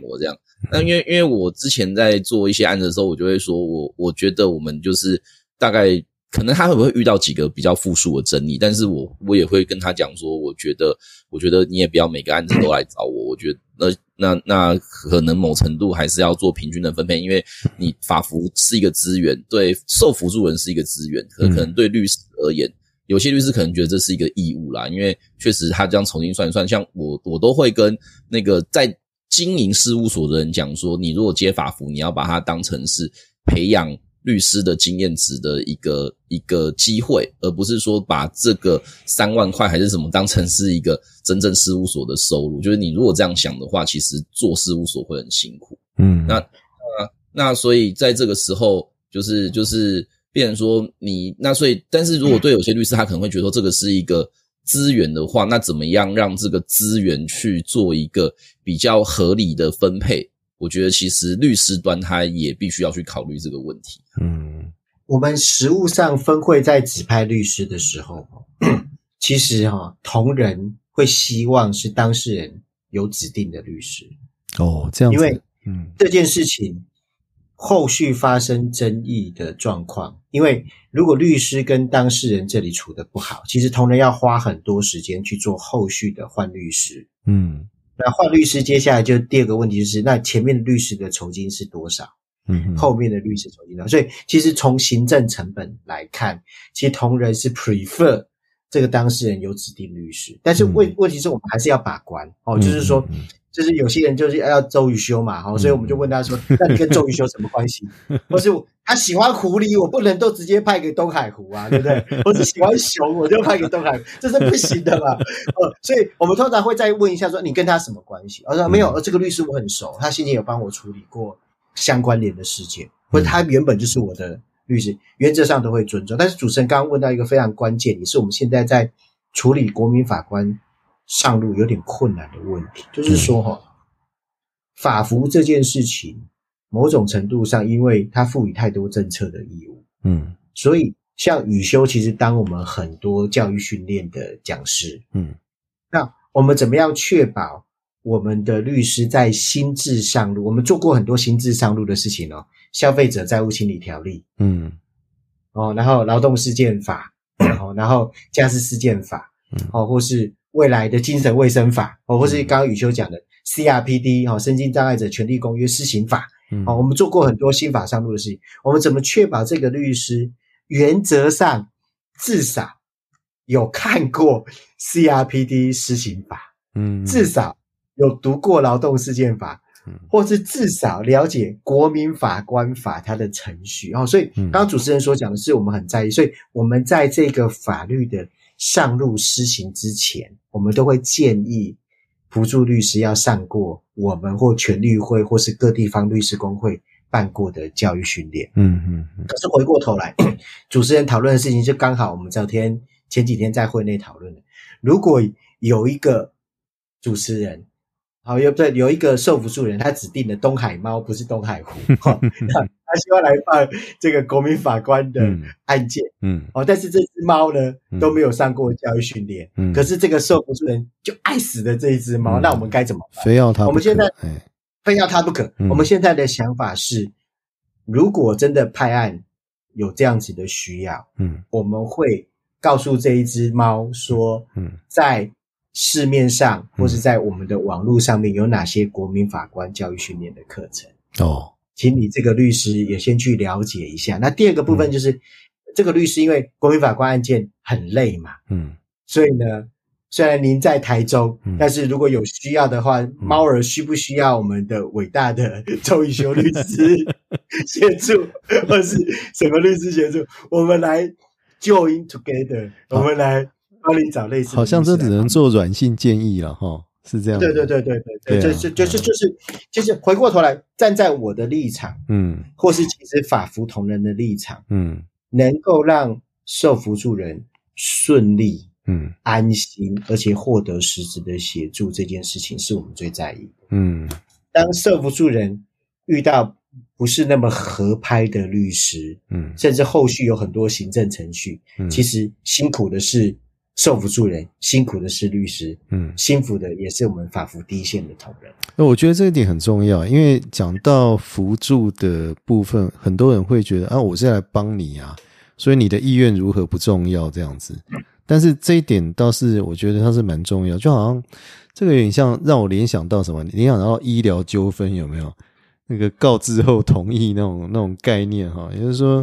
我 这样。那因为因为我之前在做一些案子的时候，我就会说我我觉得我们就是大概。可能他会不会遇到几个比较复数的争议？但是我我也会跟他讲说，我觉得，我觉得你也不要每个案子都来找我。我觉得那那那可能某程度还是要做平均的分配，因为你 法服是一个资源，对受辅助人是一个资源，可可能对律师而言，有些律师可能觉得这是一个义务啦。因为确实他这样重新算一算，像我我都会跟那个在经营事务所的人讲说，你如果接法服，你要把它当成是培养。律师的经验值的一个一个机会，而不是说把这个三万块还是什么当成是一个真正事务所的收入。就是你如果这样想的话，其实做事务所会很辛苦。嗯，那那那所以在这个时候，就是就是变成说你那所以，但是如果对有些律师他可能会觉得说这个是一个资源的话，那怎么样让这个资源去做一个比较合理的分配？我觉得其实律师端他也必须要去考虑这个问题。嗯，我们实务上分会在指派律师的时候，其实哈同仁会希望是当事人有指定的律师。哦，这样，因为嗯这件事情后续发生争议的状况，因为如果律师跟当事人这里处的不好，其实同仁要花很多时间去做后续的换律师。嗯。那换律师，接下来就第二个问题就是，那前面的律师的酬金是多少？嗯，后面的律师酬金呢？所以其实从行政成本来看，其实同仁是 prefer 这个当事人有指定律师，但是问问题是我们还是要把关哦，就是说。就是有些人就是要周瑜修嘛，好，所以我们就问他说：“那你跟周瑜修什么关系？”或是他喜欢狐狸，我不能都直接派给东海湖啊，对不对？我是喜欢熊，我就派给东海，这是不行的嘛。呃，所以我们通常会再问一下说：“你跟他什么关系？”我说：“没有，这个律师我很熟，他先前有帮我处理过相关联的事件，或者他原本就是我的律师，原则上都会尊重。”但是主持人刚刚问到一个非常关键，也是我们现在在处理国民法官。上路有点困难的问题，就是说哈，法服这件事情，某种程度上，因为它赋予太多政策的义务，嗯，所以像宇修，其实当我们很多教育训练的讲师，嗯，那我们怎么样确保我们的律师在心智上路？我们做过很多心智上路的事情哦，消费者债务清理条例，嗯，哦，然后劳动事件法，然后然后家事事件法，哦，或是。未来的精神卫生法，哦，或是刚刚宇修讲的 CRPD 哈，身心障碍者权利公约施行法，好，我们做过很多新法上路的事情。我们怎么确保这个律师原则上至少有看过 CRPD 施行法？嗯，至少有读过劳动事件法，或是至少了解国民法官法它的程序？哦。所以刚刚主持人所讲的是我们很在意，所以我们在这个法律的上路施行之前，我们都会建议辅助律师要上过我们或全律会或是各地方律师工会。办过的教育训练，嗯嗯嗯。可是回过头来，主持人讨论的事情就刚好我们昨天前几天在会内讨论的。如果有一个主持人，好有对有一个受辅助人，他指定的东海猫不是东海湖，他希望来办这个国民法官的案件，嗯，哦，但是这只猫呢都没有上过教育训练，嗯，可是这个受辅助人就爱死的这一只猫，那我们该怎么办？非要他？我们现在。非要他不可。我们现在的想法是，如果真的派案有这样子的需要，嗯，我们会告诉这一只猫说，嗯，在市面上或是在我们的网络上面有哪些国民法官教育训练的课程。哦，请你这个律师也先去了解一下。那第二个部分就是，这个律师因为国民法官案件很累嘛，嗯，所以呢。虽然您在台中，但是如果有需要的话，猫儿需不需要我们的伟大的周宇修律师 协助，或是什么律师协助？我们来 join together，我们来帮你找类似。好像这只能做软性建议了，哈，是这样。对对对对对，就是就是就是就是回过头来站在我的立场，嗯，或是其实法服同仁的立场，嗯，能够让受扶助人顺利。嗯，安心，而且获得实质的协助，这件事情是我们最在意的。嗯，当受扶助人遇到不是那么合拍的律师，嗯，甚至后续有很多行政程序，嗯，其实辛苦的是受辅助人，辛苦的是律师，嗯，辛苦的也是我们法服第一线的同仁。那我觉得这一点很重要，因为讲到辅助的部分，很多人会觉得啊，我是来帮你啊，所以你的意愿如何不重要，这样子。但是这一点倒是我觉得它是蛮重要，就好像这个有点像让我联想到什么？联想到医疗纠纷有没有？那个告知后同意那种那种概念哈，也就是说，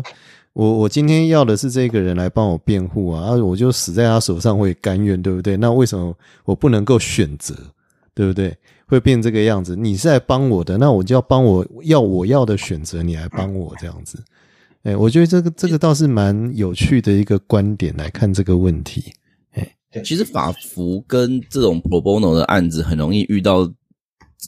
我我今天要的是这个人来帮我辩护啊，啊，我就死在他手上，会甘愿，对不对？那为什么我不能够选择，对不对？会变这个样子？你是来帮我的，那我就要帮我要我要的选择，你来帮我这样子。哎，我觉得这个这个倒是蛮有趣的一个观点来看这个问题。哎，其实法服跟这种 pro bono 的案子很容易遇到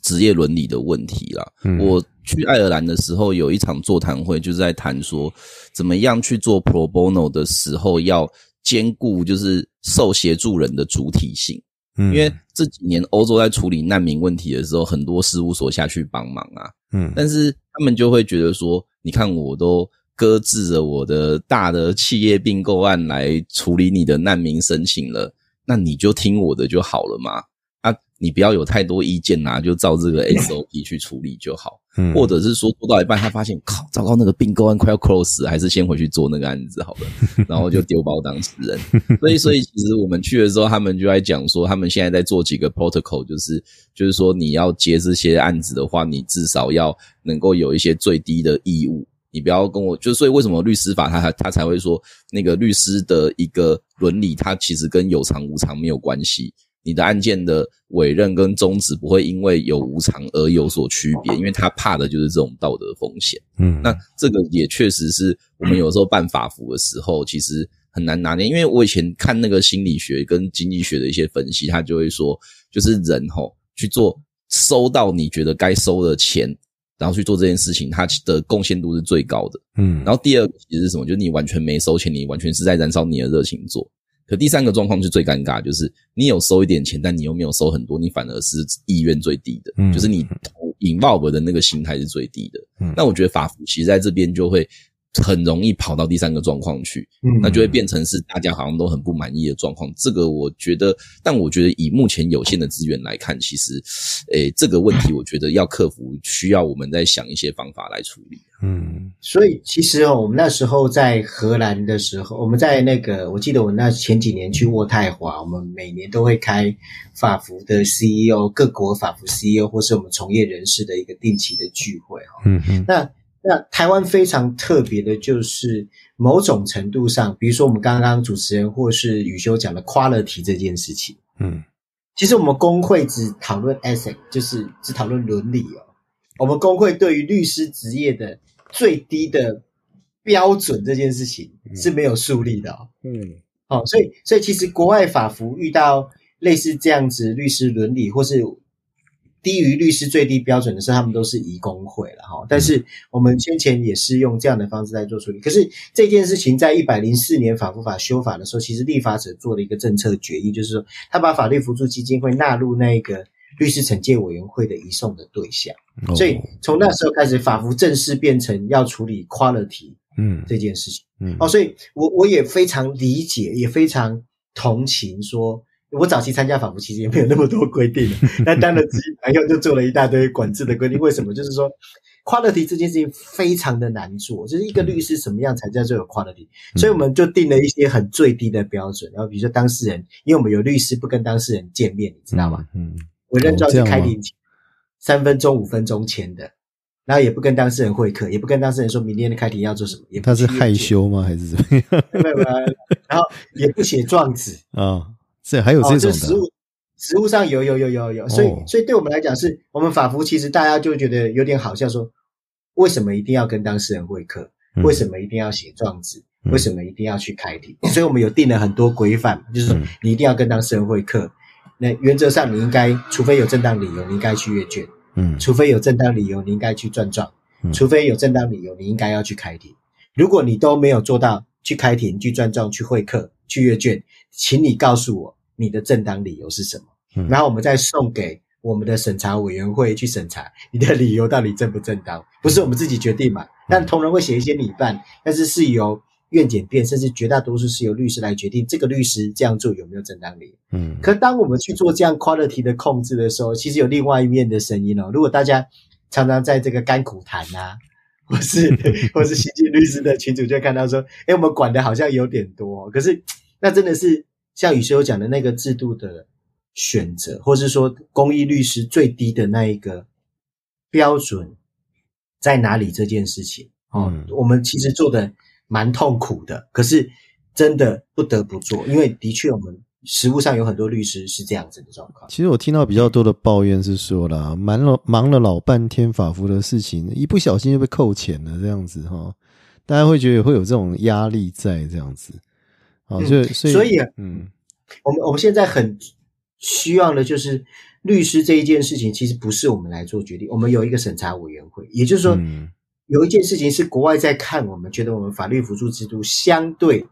职业伦理的问题啦。我去爱尔兰的时候，有一场座谈会，就是在谈说怎么样去做 pro bono 的时候要兼顾就是受协助人的主体性。嗯，因为这几年欧洲在处理难民问题的时候，很多事务所下去帮忙啊。嗯，但是他们就会觉得说，你看我都。搁置着我的大的企业并购案来处理你的难民申请了，那你就听我的就好了嘛？啊，你不要有太多意见呐，就照这个 SOP 去处理就好。嗯，或者是说做到一半，他发现靠，糟糕，那个并购案快要 close，还是先回去做那个案子好了，然后就丢包当事人。所以，所以其实我们去的时候，他们就在讲说，他们现在在做几个 protocol，就是就是说，你要接这些案子的话，你至少要能够有一些最低的义务。你不要跟我，就所以为什么律师法他他他才会说那个律师的一个伦理，它其实跟有偿无偿没有关系。你的案件的委任跟终止不会因为有无偿而有所区别，因为他怕的就是这种道德风险。嗯，那这个也确实是我们有时候办法服的时候，其实很难拿捏。因为我以前看那个心理学跟经济学的一些分析，他就会说，就是人吼去做收到你觉得该收的钱。然后去做这件事情，它的贡献度是最高的。嗯，然后第二个其实是什么？就是你完全没收钱，你完全是在燃烧你的热情做。可第三个状况是最尴尬，就是你有收一点钱，但你又没有收很多，你反而是意愿最低的，就是你引爆我的那个心态是最低的。嗯，那我觉得法服其实在这边就会。很容易跑到第三个状况去，那就会变成是大家好像都很不满意的状况。这个我觉得，但我觉得以目前有限的资源来看，其实，诶，这个问题我觉得要克服，需要我们再想一些方法来处理。嗯，所以其实哦，我们那时候在荷兰的时候，我们在那个，我记得我那前几年去渥太华，我们每年都会开法服的 CEO，各国法服 CEO 或是我们从业人士的一个定期的聚会哈。嗯嗯，那。那台湾非常特别的，就是某种程度上，比如说我们刚刚主持人或是宇修讲的 quality 这件事情，嗯，其实我们工会只讨论 ethic，就是只讨论伦理哦。我们工会对于律师职业的最低的标准这件事情是没有树立的哦。嗯，好，所以所以其实国外法服遇到类似这样子律师伦理或是。低于律师最低标准的是，他们都是移工会了哈。但是我们先前也是用这样的方式在做处理。可是这件事情在一百零四年法服法修法的时候，其实立法者做了一个政策决议，就是说他把法律辅助基金会纳入那个律师惩戒委员会的移送的对象。所以从那时候开始，法服正式变成要处理 quality 嗯这件事情。嗯哦，所以我我也非常理解，也非常同情说。我早期参加法服，其实也没有那么多规定。那当了执行朋友就做了一大堆管制的规定。为什么？就是说，quality 这件事情非常的难做。就是一个律师什么样才叫做有 quality？所以我们就定了一些很最低的标准。然后比如说当事人，因为我们有律师不跟当事人见面，你知道吗？嗯。我认状是开庭前三分钟、五分钟前的，然后也不跟当事人会客，也不跟当事人说明天的开庭要做什么。他是害羞吗？还是怎么样？没有没有。然后也不写状子啊。这还有这种的，实物实物上有有有有有，所以所以对我们来讲，是我们法服其实大家就觉得有点好笑，说为什么一定要跟当事人会客？为什么一定要写状子？为什么一定要去开庭？所以我们有定了很多规范，就是你一定要跟当事人会客。那原则上你应该，除非有正当理由，你应该去阅卷；嗯，除非有正当理由，你应该去转状；除非有正当理由，你应该要去开庭。如果你都没有做到去开庭、去转状、去会客。去阅卷，请你告诉我你的正当理由是什么，然后我们再送给我们的审查委员会去审查你的理由到底正不正当，不是我们自己决定嘛？但同仁会写一些理办，但是是由院检辩，甚至绝大多数是由律师来决定这个律师这样做有没有正当理由。嗯，可当我们去做这样 quality 的控制的时候，其实有另外一面的声音哦。如果大家常常在这个甘苦谈啊。或是 或是新进律师的群主就看到说，哎，我们管的好像有点多，可是那真的是像宇修讲的那个制度的选择，或是说公益律师最低的那一个标准在哪里这件事情，哦，我们其实做的蛮痛苦的，可是真的不得不做，因为的确我们。实务上有很多律师是这样子的状况。其实我听到比较多的抱怨是说啦，忙了忙了老半天法服的事情，一不小心就被扣钱了，这样子哈，大家会觉得会有这种压力在这样子。啊，所以所以嗯，我们我们现在很需要的就是律师这一件事情，其实不是我们来做决定，我们有一个审查委员会，也就是说，有一件事情是国外在看，我们觉得我们法律辅助制度相对。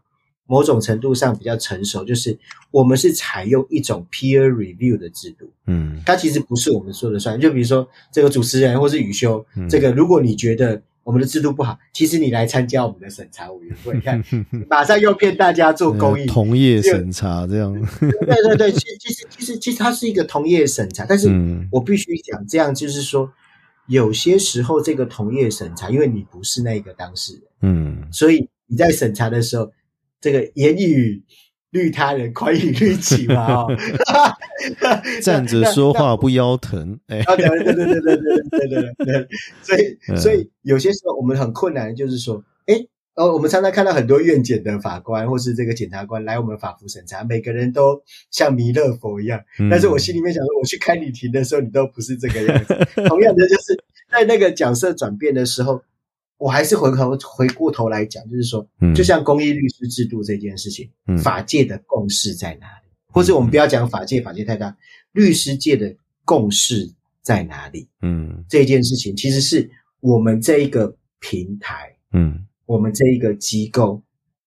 某种程度上比较成熟，就是我们是采用一种 peer review 的制度，嗯，它其实不是我们说了算。就比如说这个主持人或是宇修，这个如果你觉得我们的制度不好，其实你来参加我们的审查委员会，你看 马上又骗大家做公益同业审查这样。对对对，其其实其实其实它是一个同业审查，但是我必须讲这样，就是说有些时候这个同业审查，因为你不是那个当事人，嗯，所以你在审查的时候。这个言语虑他人，宽以律己嘛？哦，站着说话不腰疼。哎，对对对对对对对对对。所以所以有些时候我们很困难，就是说，哎，呃，我们常常看到很多院检的法官或是这个检察官来我们法服审查，每个人都像弥勒佛一样。但是我心里面想说，我去开你庭的时候，你都不是这个样子。同样的，就是在那个角色转变的时候。我还是回头回过头来讲，就是说，就像公益律师制度这件事情，法界的共识在哪里？或者我们不要讲法界，法界太大，律师界的共识在哪里？嗯，这件事情其实是我们这一个平台，嗯，我们这一个机构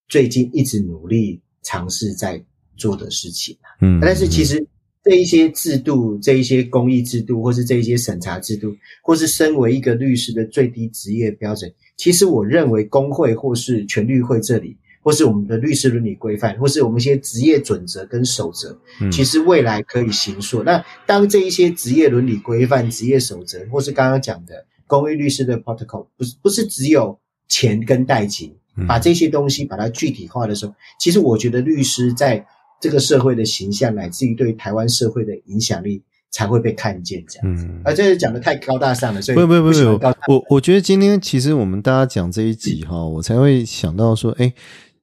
最近一直努力尝试在做的事情嗯，但是其实。这一些制度，这一些公益制度，或是这一些审查制度，或是身为一个律师的最低职业标准，其实我认为工会或是全律会这里，或是我们的律师伦理规范，或是我们一些职业准则跟守则，其实未来可以行塑。那当这一些职业伦理规范、职业守则，或是刚刚讲的公益律师的 protocol，不是不是只有钱跟代金，把这些东西把它具体化的时候，其实我觉得律师在。这个社会的形象，乃至于对台湾社会的影响力，才会被看见。这样子，而，这是讲的太高大上了，所以不不不不，我我觉得今天其实我们大家讲这一集哈，我才会想到说，哎，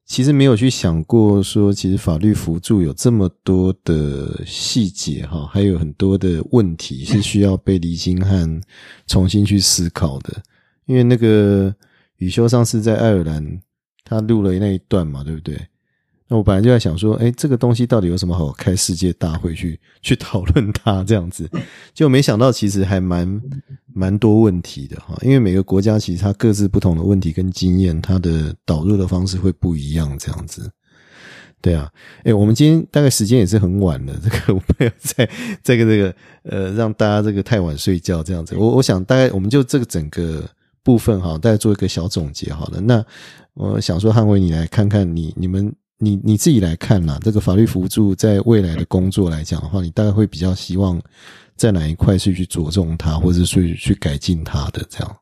其实没有去想过说，其实法律辅助有这么多的细节哈，还有很多的问题是需要被理清和重新去思考的。因为那个雨修上次在爱尔兰，他录了那一段嘛，对不对？我本来就在想说，哎，这个东西到底有什么好开世界大会去去讨论它这样子？就没想到其实还蛮蛮多问题的哈。因为每个国家其实它各自不同的问题跟经验，它的导入的方式会不一样这样子。对啊，哎，我们今天大概时间也是很晚了，这个我没有在这个这个呃让大家这个太晚睡觉这样子。我我想大概我们就这个整个部分哈，大家做一个小总结好了。那我想说，汉威，你来看看你你们。你你自己来看啦，这个法律辅助在未来的工作来讲的话，你大概会比较希望在哪一块是去着重它，或者是去改进它的这样？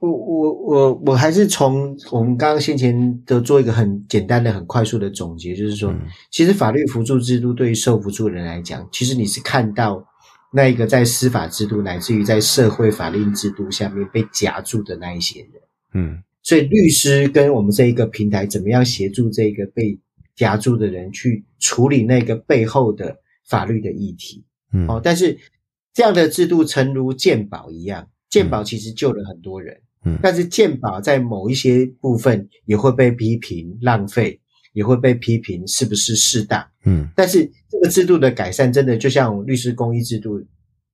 我我我我还是从我们刚刚先前的做一个很简单的、很快速的总结，就是说，其实法律辅助制度对于受辅助人来讲，其实你是看到那一个在司法制度乃至于在社会法令制度下面被夹住的那一些人，嗯。所以，律师跟我们这一个平台，怎么样协助这个被夹住的人去处理那个背后的法律的议题？嗯，哦，但是这样的制度，诚如鉴宝一样，鉴宝其实救了很多人，嗯，但是鉴宝在某一些部分也会被批评浪费，也会被批评是不是适当？嗯，但是这个制度的改善，真的就像律师公益制度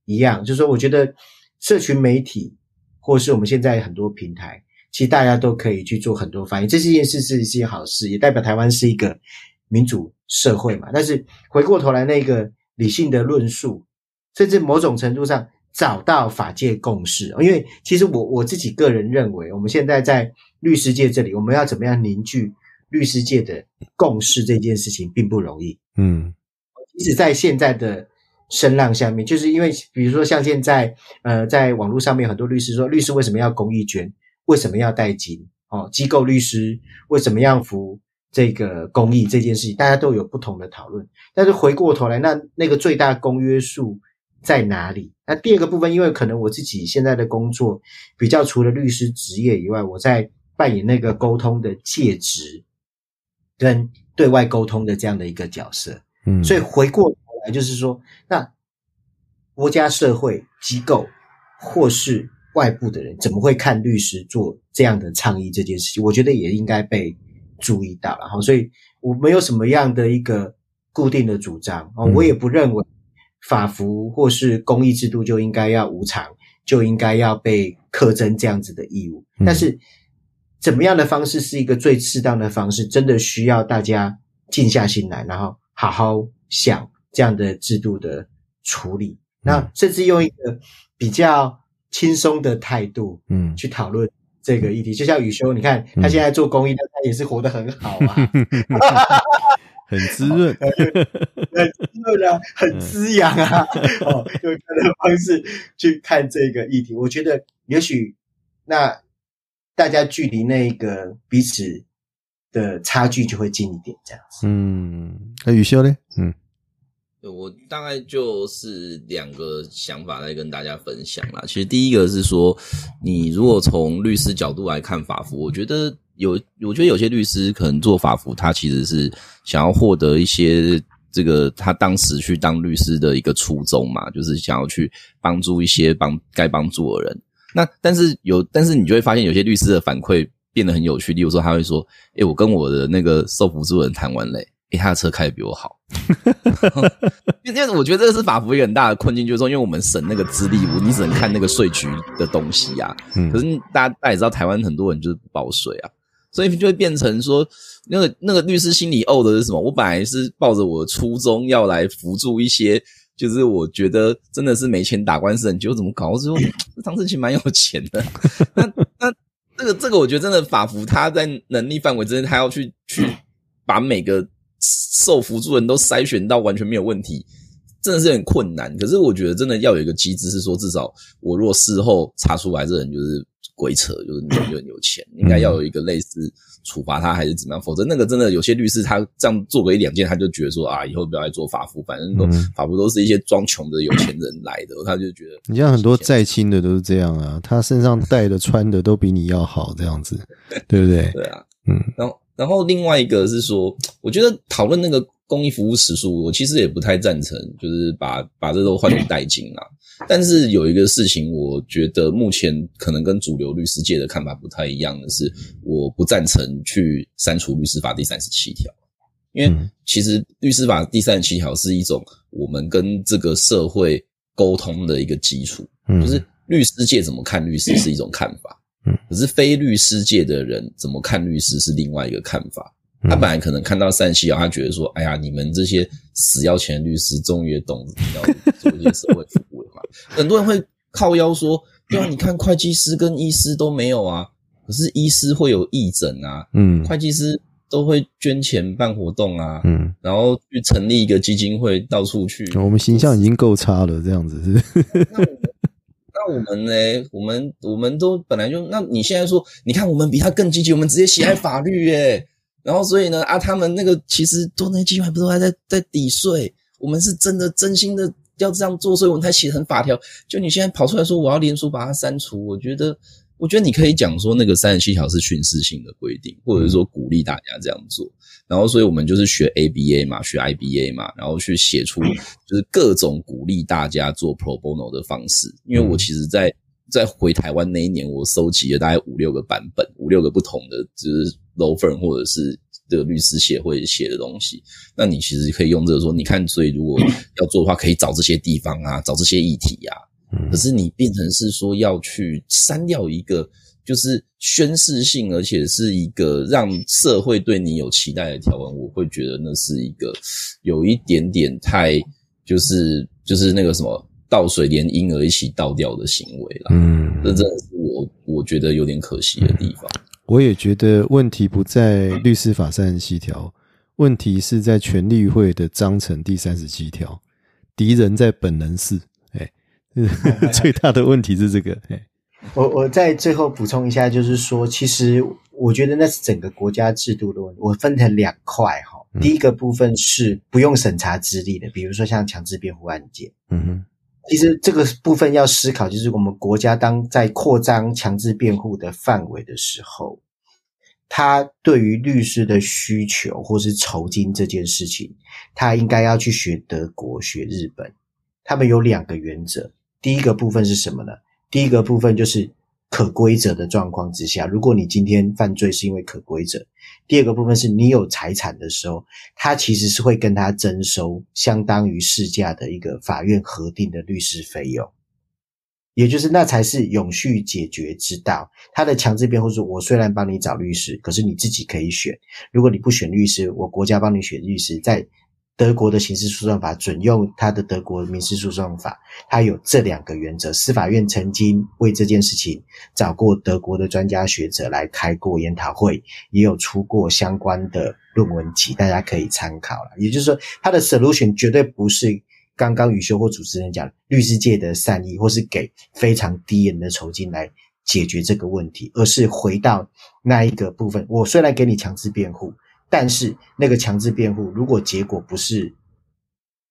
一样，就是说，我觉得社群媒体或是我们现在很多平台。其实大家都可以去做很多翻译，这是一件事，是一件好事，也代表台湾是一个民主社会嘛。但是回过头来，那个理性的论述，甚至某种程度上找到法界共识。因为其实我我自己个人认为，我们现在在律师界这里，我们要怎么样凝聚律师界的共识，这件事情并不容易。嗯，即使在现在的声浪下面，就是因为比如说像现在，呃，在网络上面很多律师说，律师为什么要公益捐？为什么要代金？哦，机构律师为什么要服这个公益这件事情，大家都有不同的讨论。但是回过头来，那那个最大公约数在哪里？那第二个部分，因为可能我自己现在的工作比较除了律师职业以外，我在扮演那个沟通的介质跟对外沟通的这样的一个角色。嗯，所以回过头来就是说，那国家、社会机构或是。外部的人怎么会看律师做这样的倡议这件事情？我觉得也应该被注意到了哈。所以我没有什么样的一个固定的主张哦，我也不认为法服或是公益制度就应该要无偿，就应该要被苛征这样子的义务。但是怎么样的方式是一个最适当的方式？真的需要大家静下心来，然后好好想这样的制度的处理。那甚至用一个比较。轻松的态度，嗯，去讨论这个议题，就像宇修，你看他现在做公益，但他也是活得很好啊，很滋润，很滋润啊，很滋养啊，哦，用他的方式去看这个议题，我觉得也许那大家距离那个彼此的差距就会近一点，这样子。嗯，那宇修呢？嗯。我大概就是两个想法来跟大家分享啦。其实第一个是说，你如果从律师角度来看法服，我觉得有，我觉得有些律师可能做法服，他其实是想要获得一些这个他当时去当律师的一个初衷嘛，就是想要去帮助一些帮该帮助的人。那但是有，但是你就会发现有些律师的反馈变得很有趣，例如说他会说：“诶，我跟我的那个受辅助人谈完嘞。”诶，他的车开的比我好，因为我觉得这个是法服一个很大的困境，就是说，因为我们省那个资历，你只能看那个税局的东西啊。嗯，可是大家大家也知道，台湾很多人就是不报税啊，所以就会变成说，那个那个律师心里怄的是什么？我本来是抱着我的初衷要来辅助一些，就是我觉得真的是没钱打官司的人，结果怎么搞？之后张志勤蛮有钱的，那那这个这个，我觉得真的法服他在能力范围之内，他要去去把每个。受辅助人都筛选到完全没有问题，真的是很困难。可是我觉得真的要有一个机制，是说至少我若事后查出来这人就是鬼扯，就是你就很有钱，应该要有一个类似处罚他还是怎么样？否则那个真的有些律师他这样做个一两件，他就觉得说啊，以后不要来做法服，反正都法服都是一些装穷的有钱人来的，他就觉得你像很多再亲的都是这样啊，他身上带的穿的都比你要好，这样子，对不对？对啊，嗯，然后。然后另外一个是说，我觉得讨论那个公益服务时数，我其实也不太赞成，就是把把这都换成代金啦。但是有一个事情，我觉得目前可能跟主流律师界的看法不太一样的是，我不赞成去删除律师法第三十七条，因为其实律师法第三十七条是一种我们跟这个社会沟通的一个基础，就是律师界怎么看律师是一种看法。可是非律师界的人怎么看律师是另外一个看法。他本来可能看到三西啊，他觉得说：“哎呀，你们这些死要钱的律师，终于懂要做一些社会服务了嘛。”很多人会靠腰说：“对啊，你看会计师跟医师都没有啊，可是医师会有义诊啊，嗯，会计师都会捐钱办活动啊，嗯，然后去成立一个基金会，到处去。我们形象已经够差了，这样子是。”那我们我们呢？我们我们都本来就……那你现在说，你看我们比他更积极，我们直接喜爱法律耶。然后所以呢，啊，他们那个其实多年计划不都还在在抵税？我们是真的真心的要这样做，所以我们才写成法条。就你现在跑出来说我要连署把它删除，我觉得，我觉得你可以讲说那个三十七条是巡视性的规定，或者是说鼓励大家这样做。然后，所以我们就是学 ABA 嘛，学 IBA 嘛，然后去写出就是各种鼓励大家做 pro bono 的方式。因为我其实，在在回台湾那一年，我收集了大概五六个版本，五六个不同的就是 law firm 或者是这个律师协会写的东西。那你其实可以用这个说，你看，所以如果要做的话，可以找这些地方啊，找这些议题啊。可是你变成是说要去删掉一个。就是宣誓性，而且是一个让社会对你有期待的条文，我会觉得那是一个有一点点太，就是就是那个什么倒水连婴儿一起倒掉的行为了。嗯，这真的是我我觉得有点可惜的地方。我也觉得问题不在律师法三十七条，问题是在全律会的章程第三十七条，敌人在本能寺。哎，最大的问题是这个。哎。我我再最后补充一下，就是说，其实我觉得那是整个国家制度的问题。我分成两块哈，第一个部分是不用审查资历的，比如说像强制辩护案件。嗯哼，其实这个部分要思考，就是我们国家当在扩张强制辩护的范围的时候，他对于律师的需求或是酬金这件事情，他应该要去学德国、学日本。他们有两个原则，第一个部分是什么呢？第一个部分就是可规则的状况之下，如果你今天犯罪是因为可规则；第二个部分是你有财产的时候，他其实是会跟他征收相当于市价的一个法院核定的律师费用，也就是那才是永续解决之道。他的强制辩护说：“我虽然帮你找律师，可是你自己可以选。如果你不选律师，我国家帮你选律师，在。”德国的刑事诉讼法准用他的德国民事诉讼法，它有这两个原则。司法院曾经为这件事情找过德国的专家学者来开过研讨会，也有出过相关的论文集，大家可以参考了。也就是说，它的 solution 绝对不是刚刚宇修或主持人讲律师界的善意，或是给非常低廉的酬金来解决这个问题，而是回到那一个部分。我虽然给你强制辩护。但是那个强制辩护，如果结果不是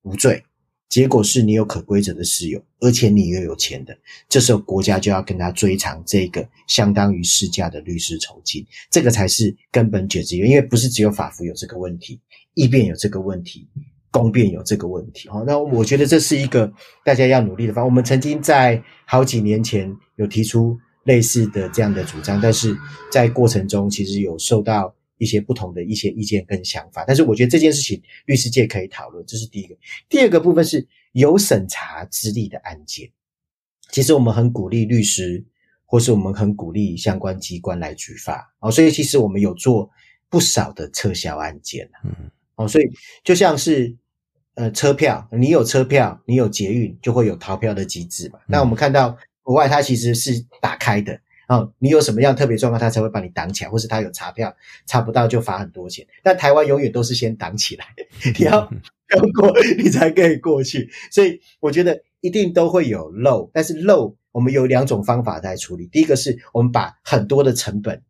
无罪，结果是你有可规则的事由，而且你又有钱的，这时候国家就要跟他追偿这个相当于市价的律师酬金，这个才是根本解决。因为不是只有法服有这个问题，异辩有这个问题，公辩有这个问题。好，那我觉得这是一个大家要努力的方。我们曾经在好几年前有提出类似的这样的主张，但是在过程中其实有受到。一些不同的一些意见跟想法，但是我觉得这件事情律师界可以讨论，这是第一个。第二个部分是有审查资历的案件，其实我们很鼓励律师，或是我们很鼓励相关机关来举发哦。所以其实我们有做不少的撤销案件嗯，哦，所以就像是呃车票，你有车票，你有捷运，就会有逃票的机制嘛。那我们看到国外它其实是打开的。哦，你有什么样特别状况，他才会把你挡起来，或是他有查票查不到就罚很多钱。但台湾永远都是先挡起来，你要 要过你才可以过去。所以我觉得一定都会有漏，但是漏我们有两种方法在处理。第一个是我们把很多的成本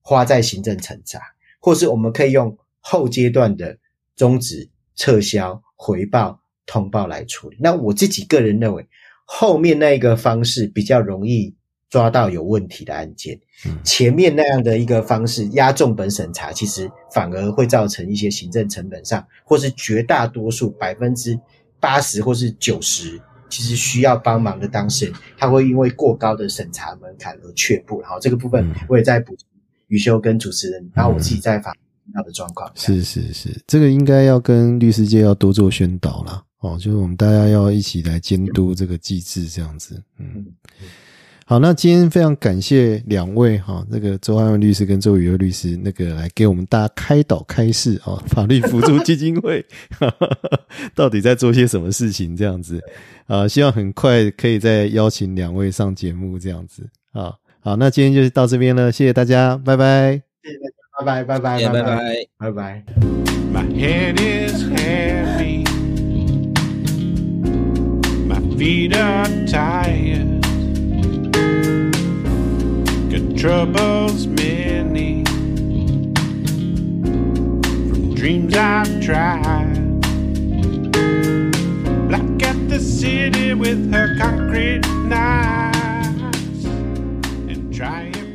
花在行政审查，或是我们可以用后阶段的终止、撤销、回报、通报来处理。那我自己个人认为，后面那一个方式比较容易。抓到有问题的案件。前面那样的一个方式压重本审查，其实反而会造成一些行政成本上，或是绝大多数百分之八十或是九十，其实需要帮忙的当事人，他会因为过高的审查门槛而却步。然后这个部分我也在补充余修跟主持人，然后我自己在法听到的状况。是是是，这个应该要跟律师界要多做宣导啦。哦，就是我们大家要一起来监督这个机制，这样子。嗯。好，那今天非常感谢两位哈，那个周汉文律师跟周宇优律师，那个来给我们大家开导开示啊，法律辅助基金会 到底在做些什么事情这样子啊，希望很快可以再邀请两位上节目这样子啊。好，那今天就到这边了，谢谢大家，拜拜，谢谢大家，拜拜，拜拜，拜拜，拜拜。My head is heavy, my feet are tired. Troubles many from dreams I've tried. Black at the city with her concrete knives and trying.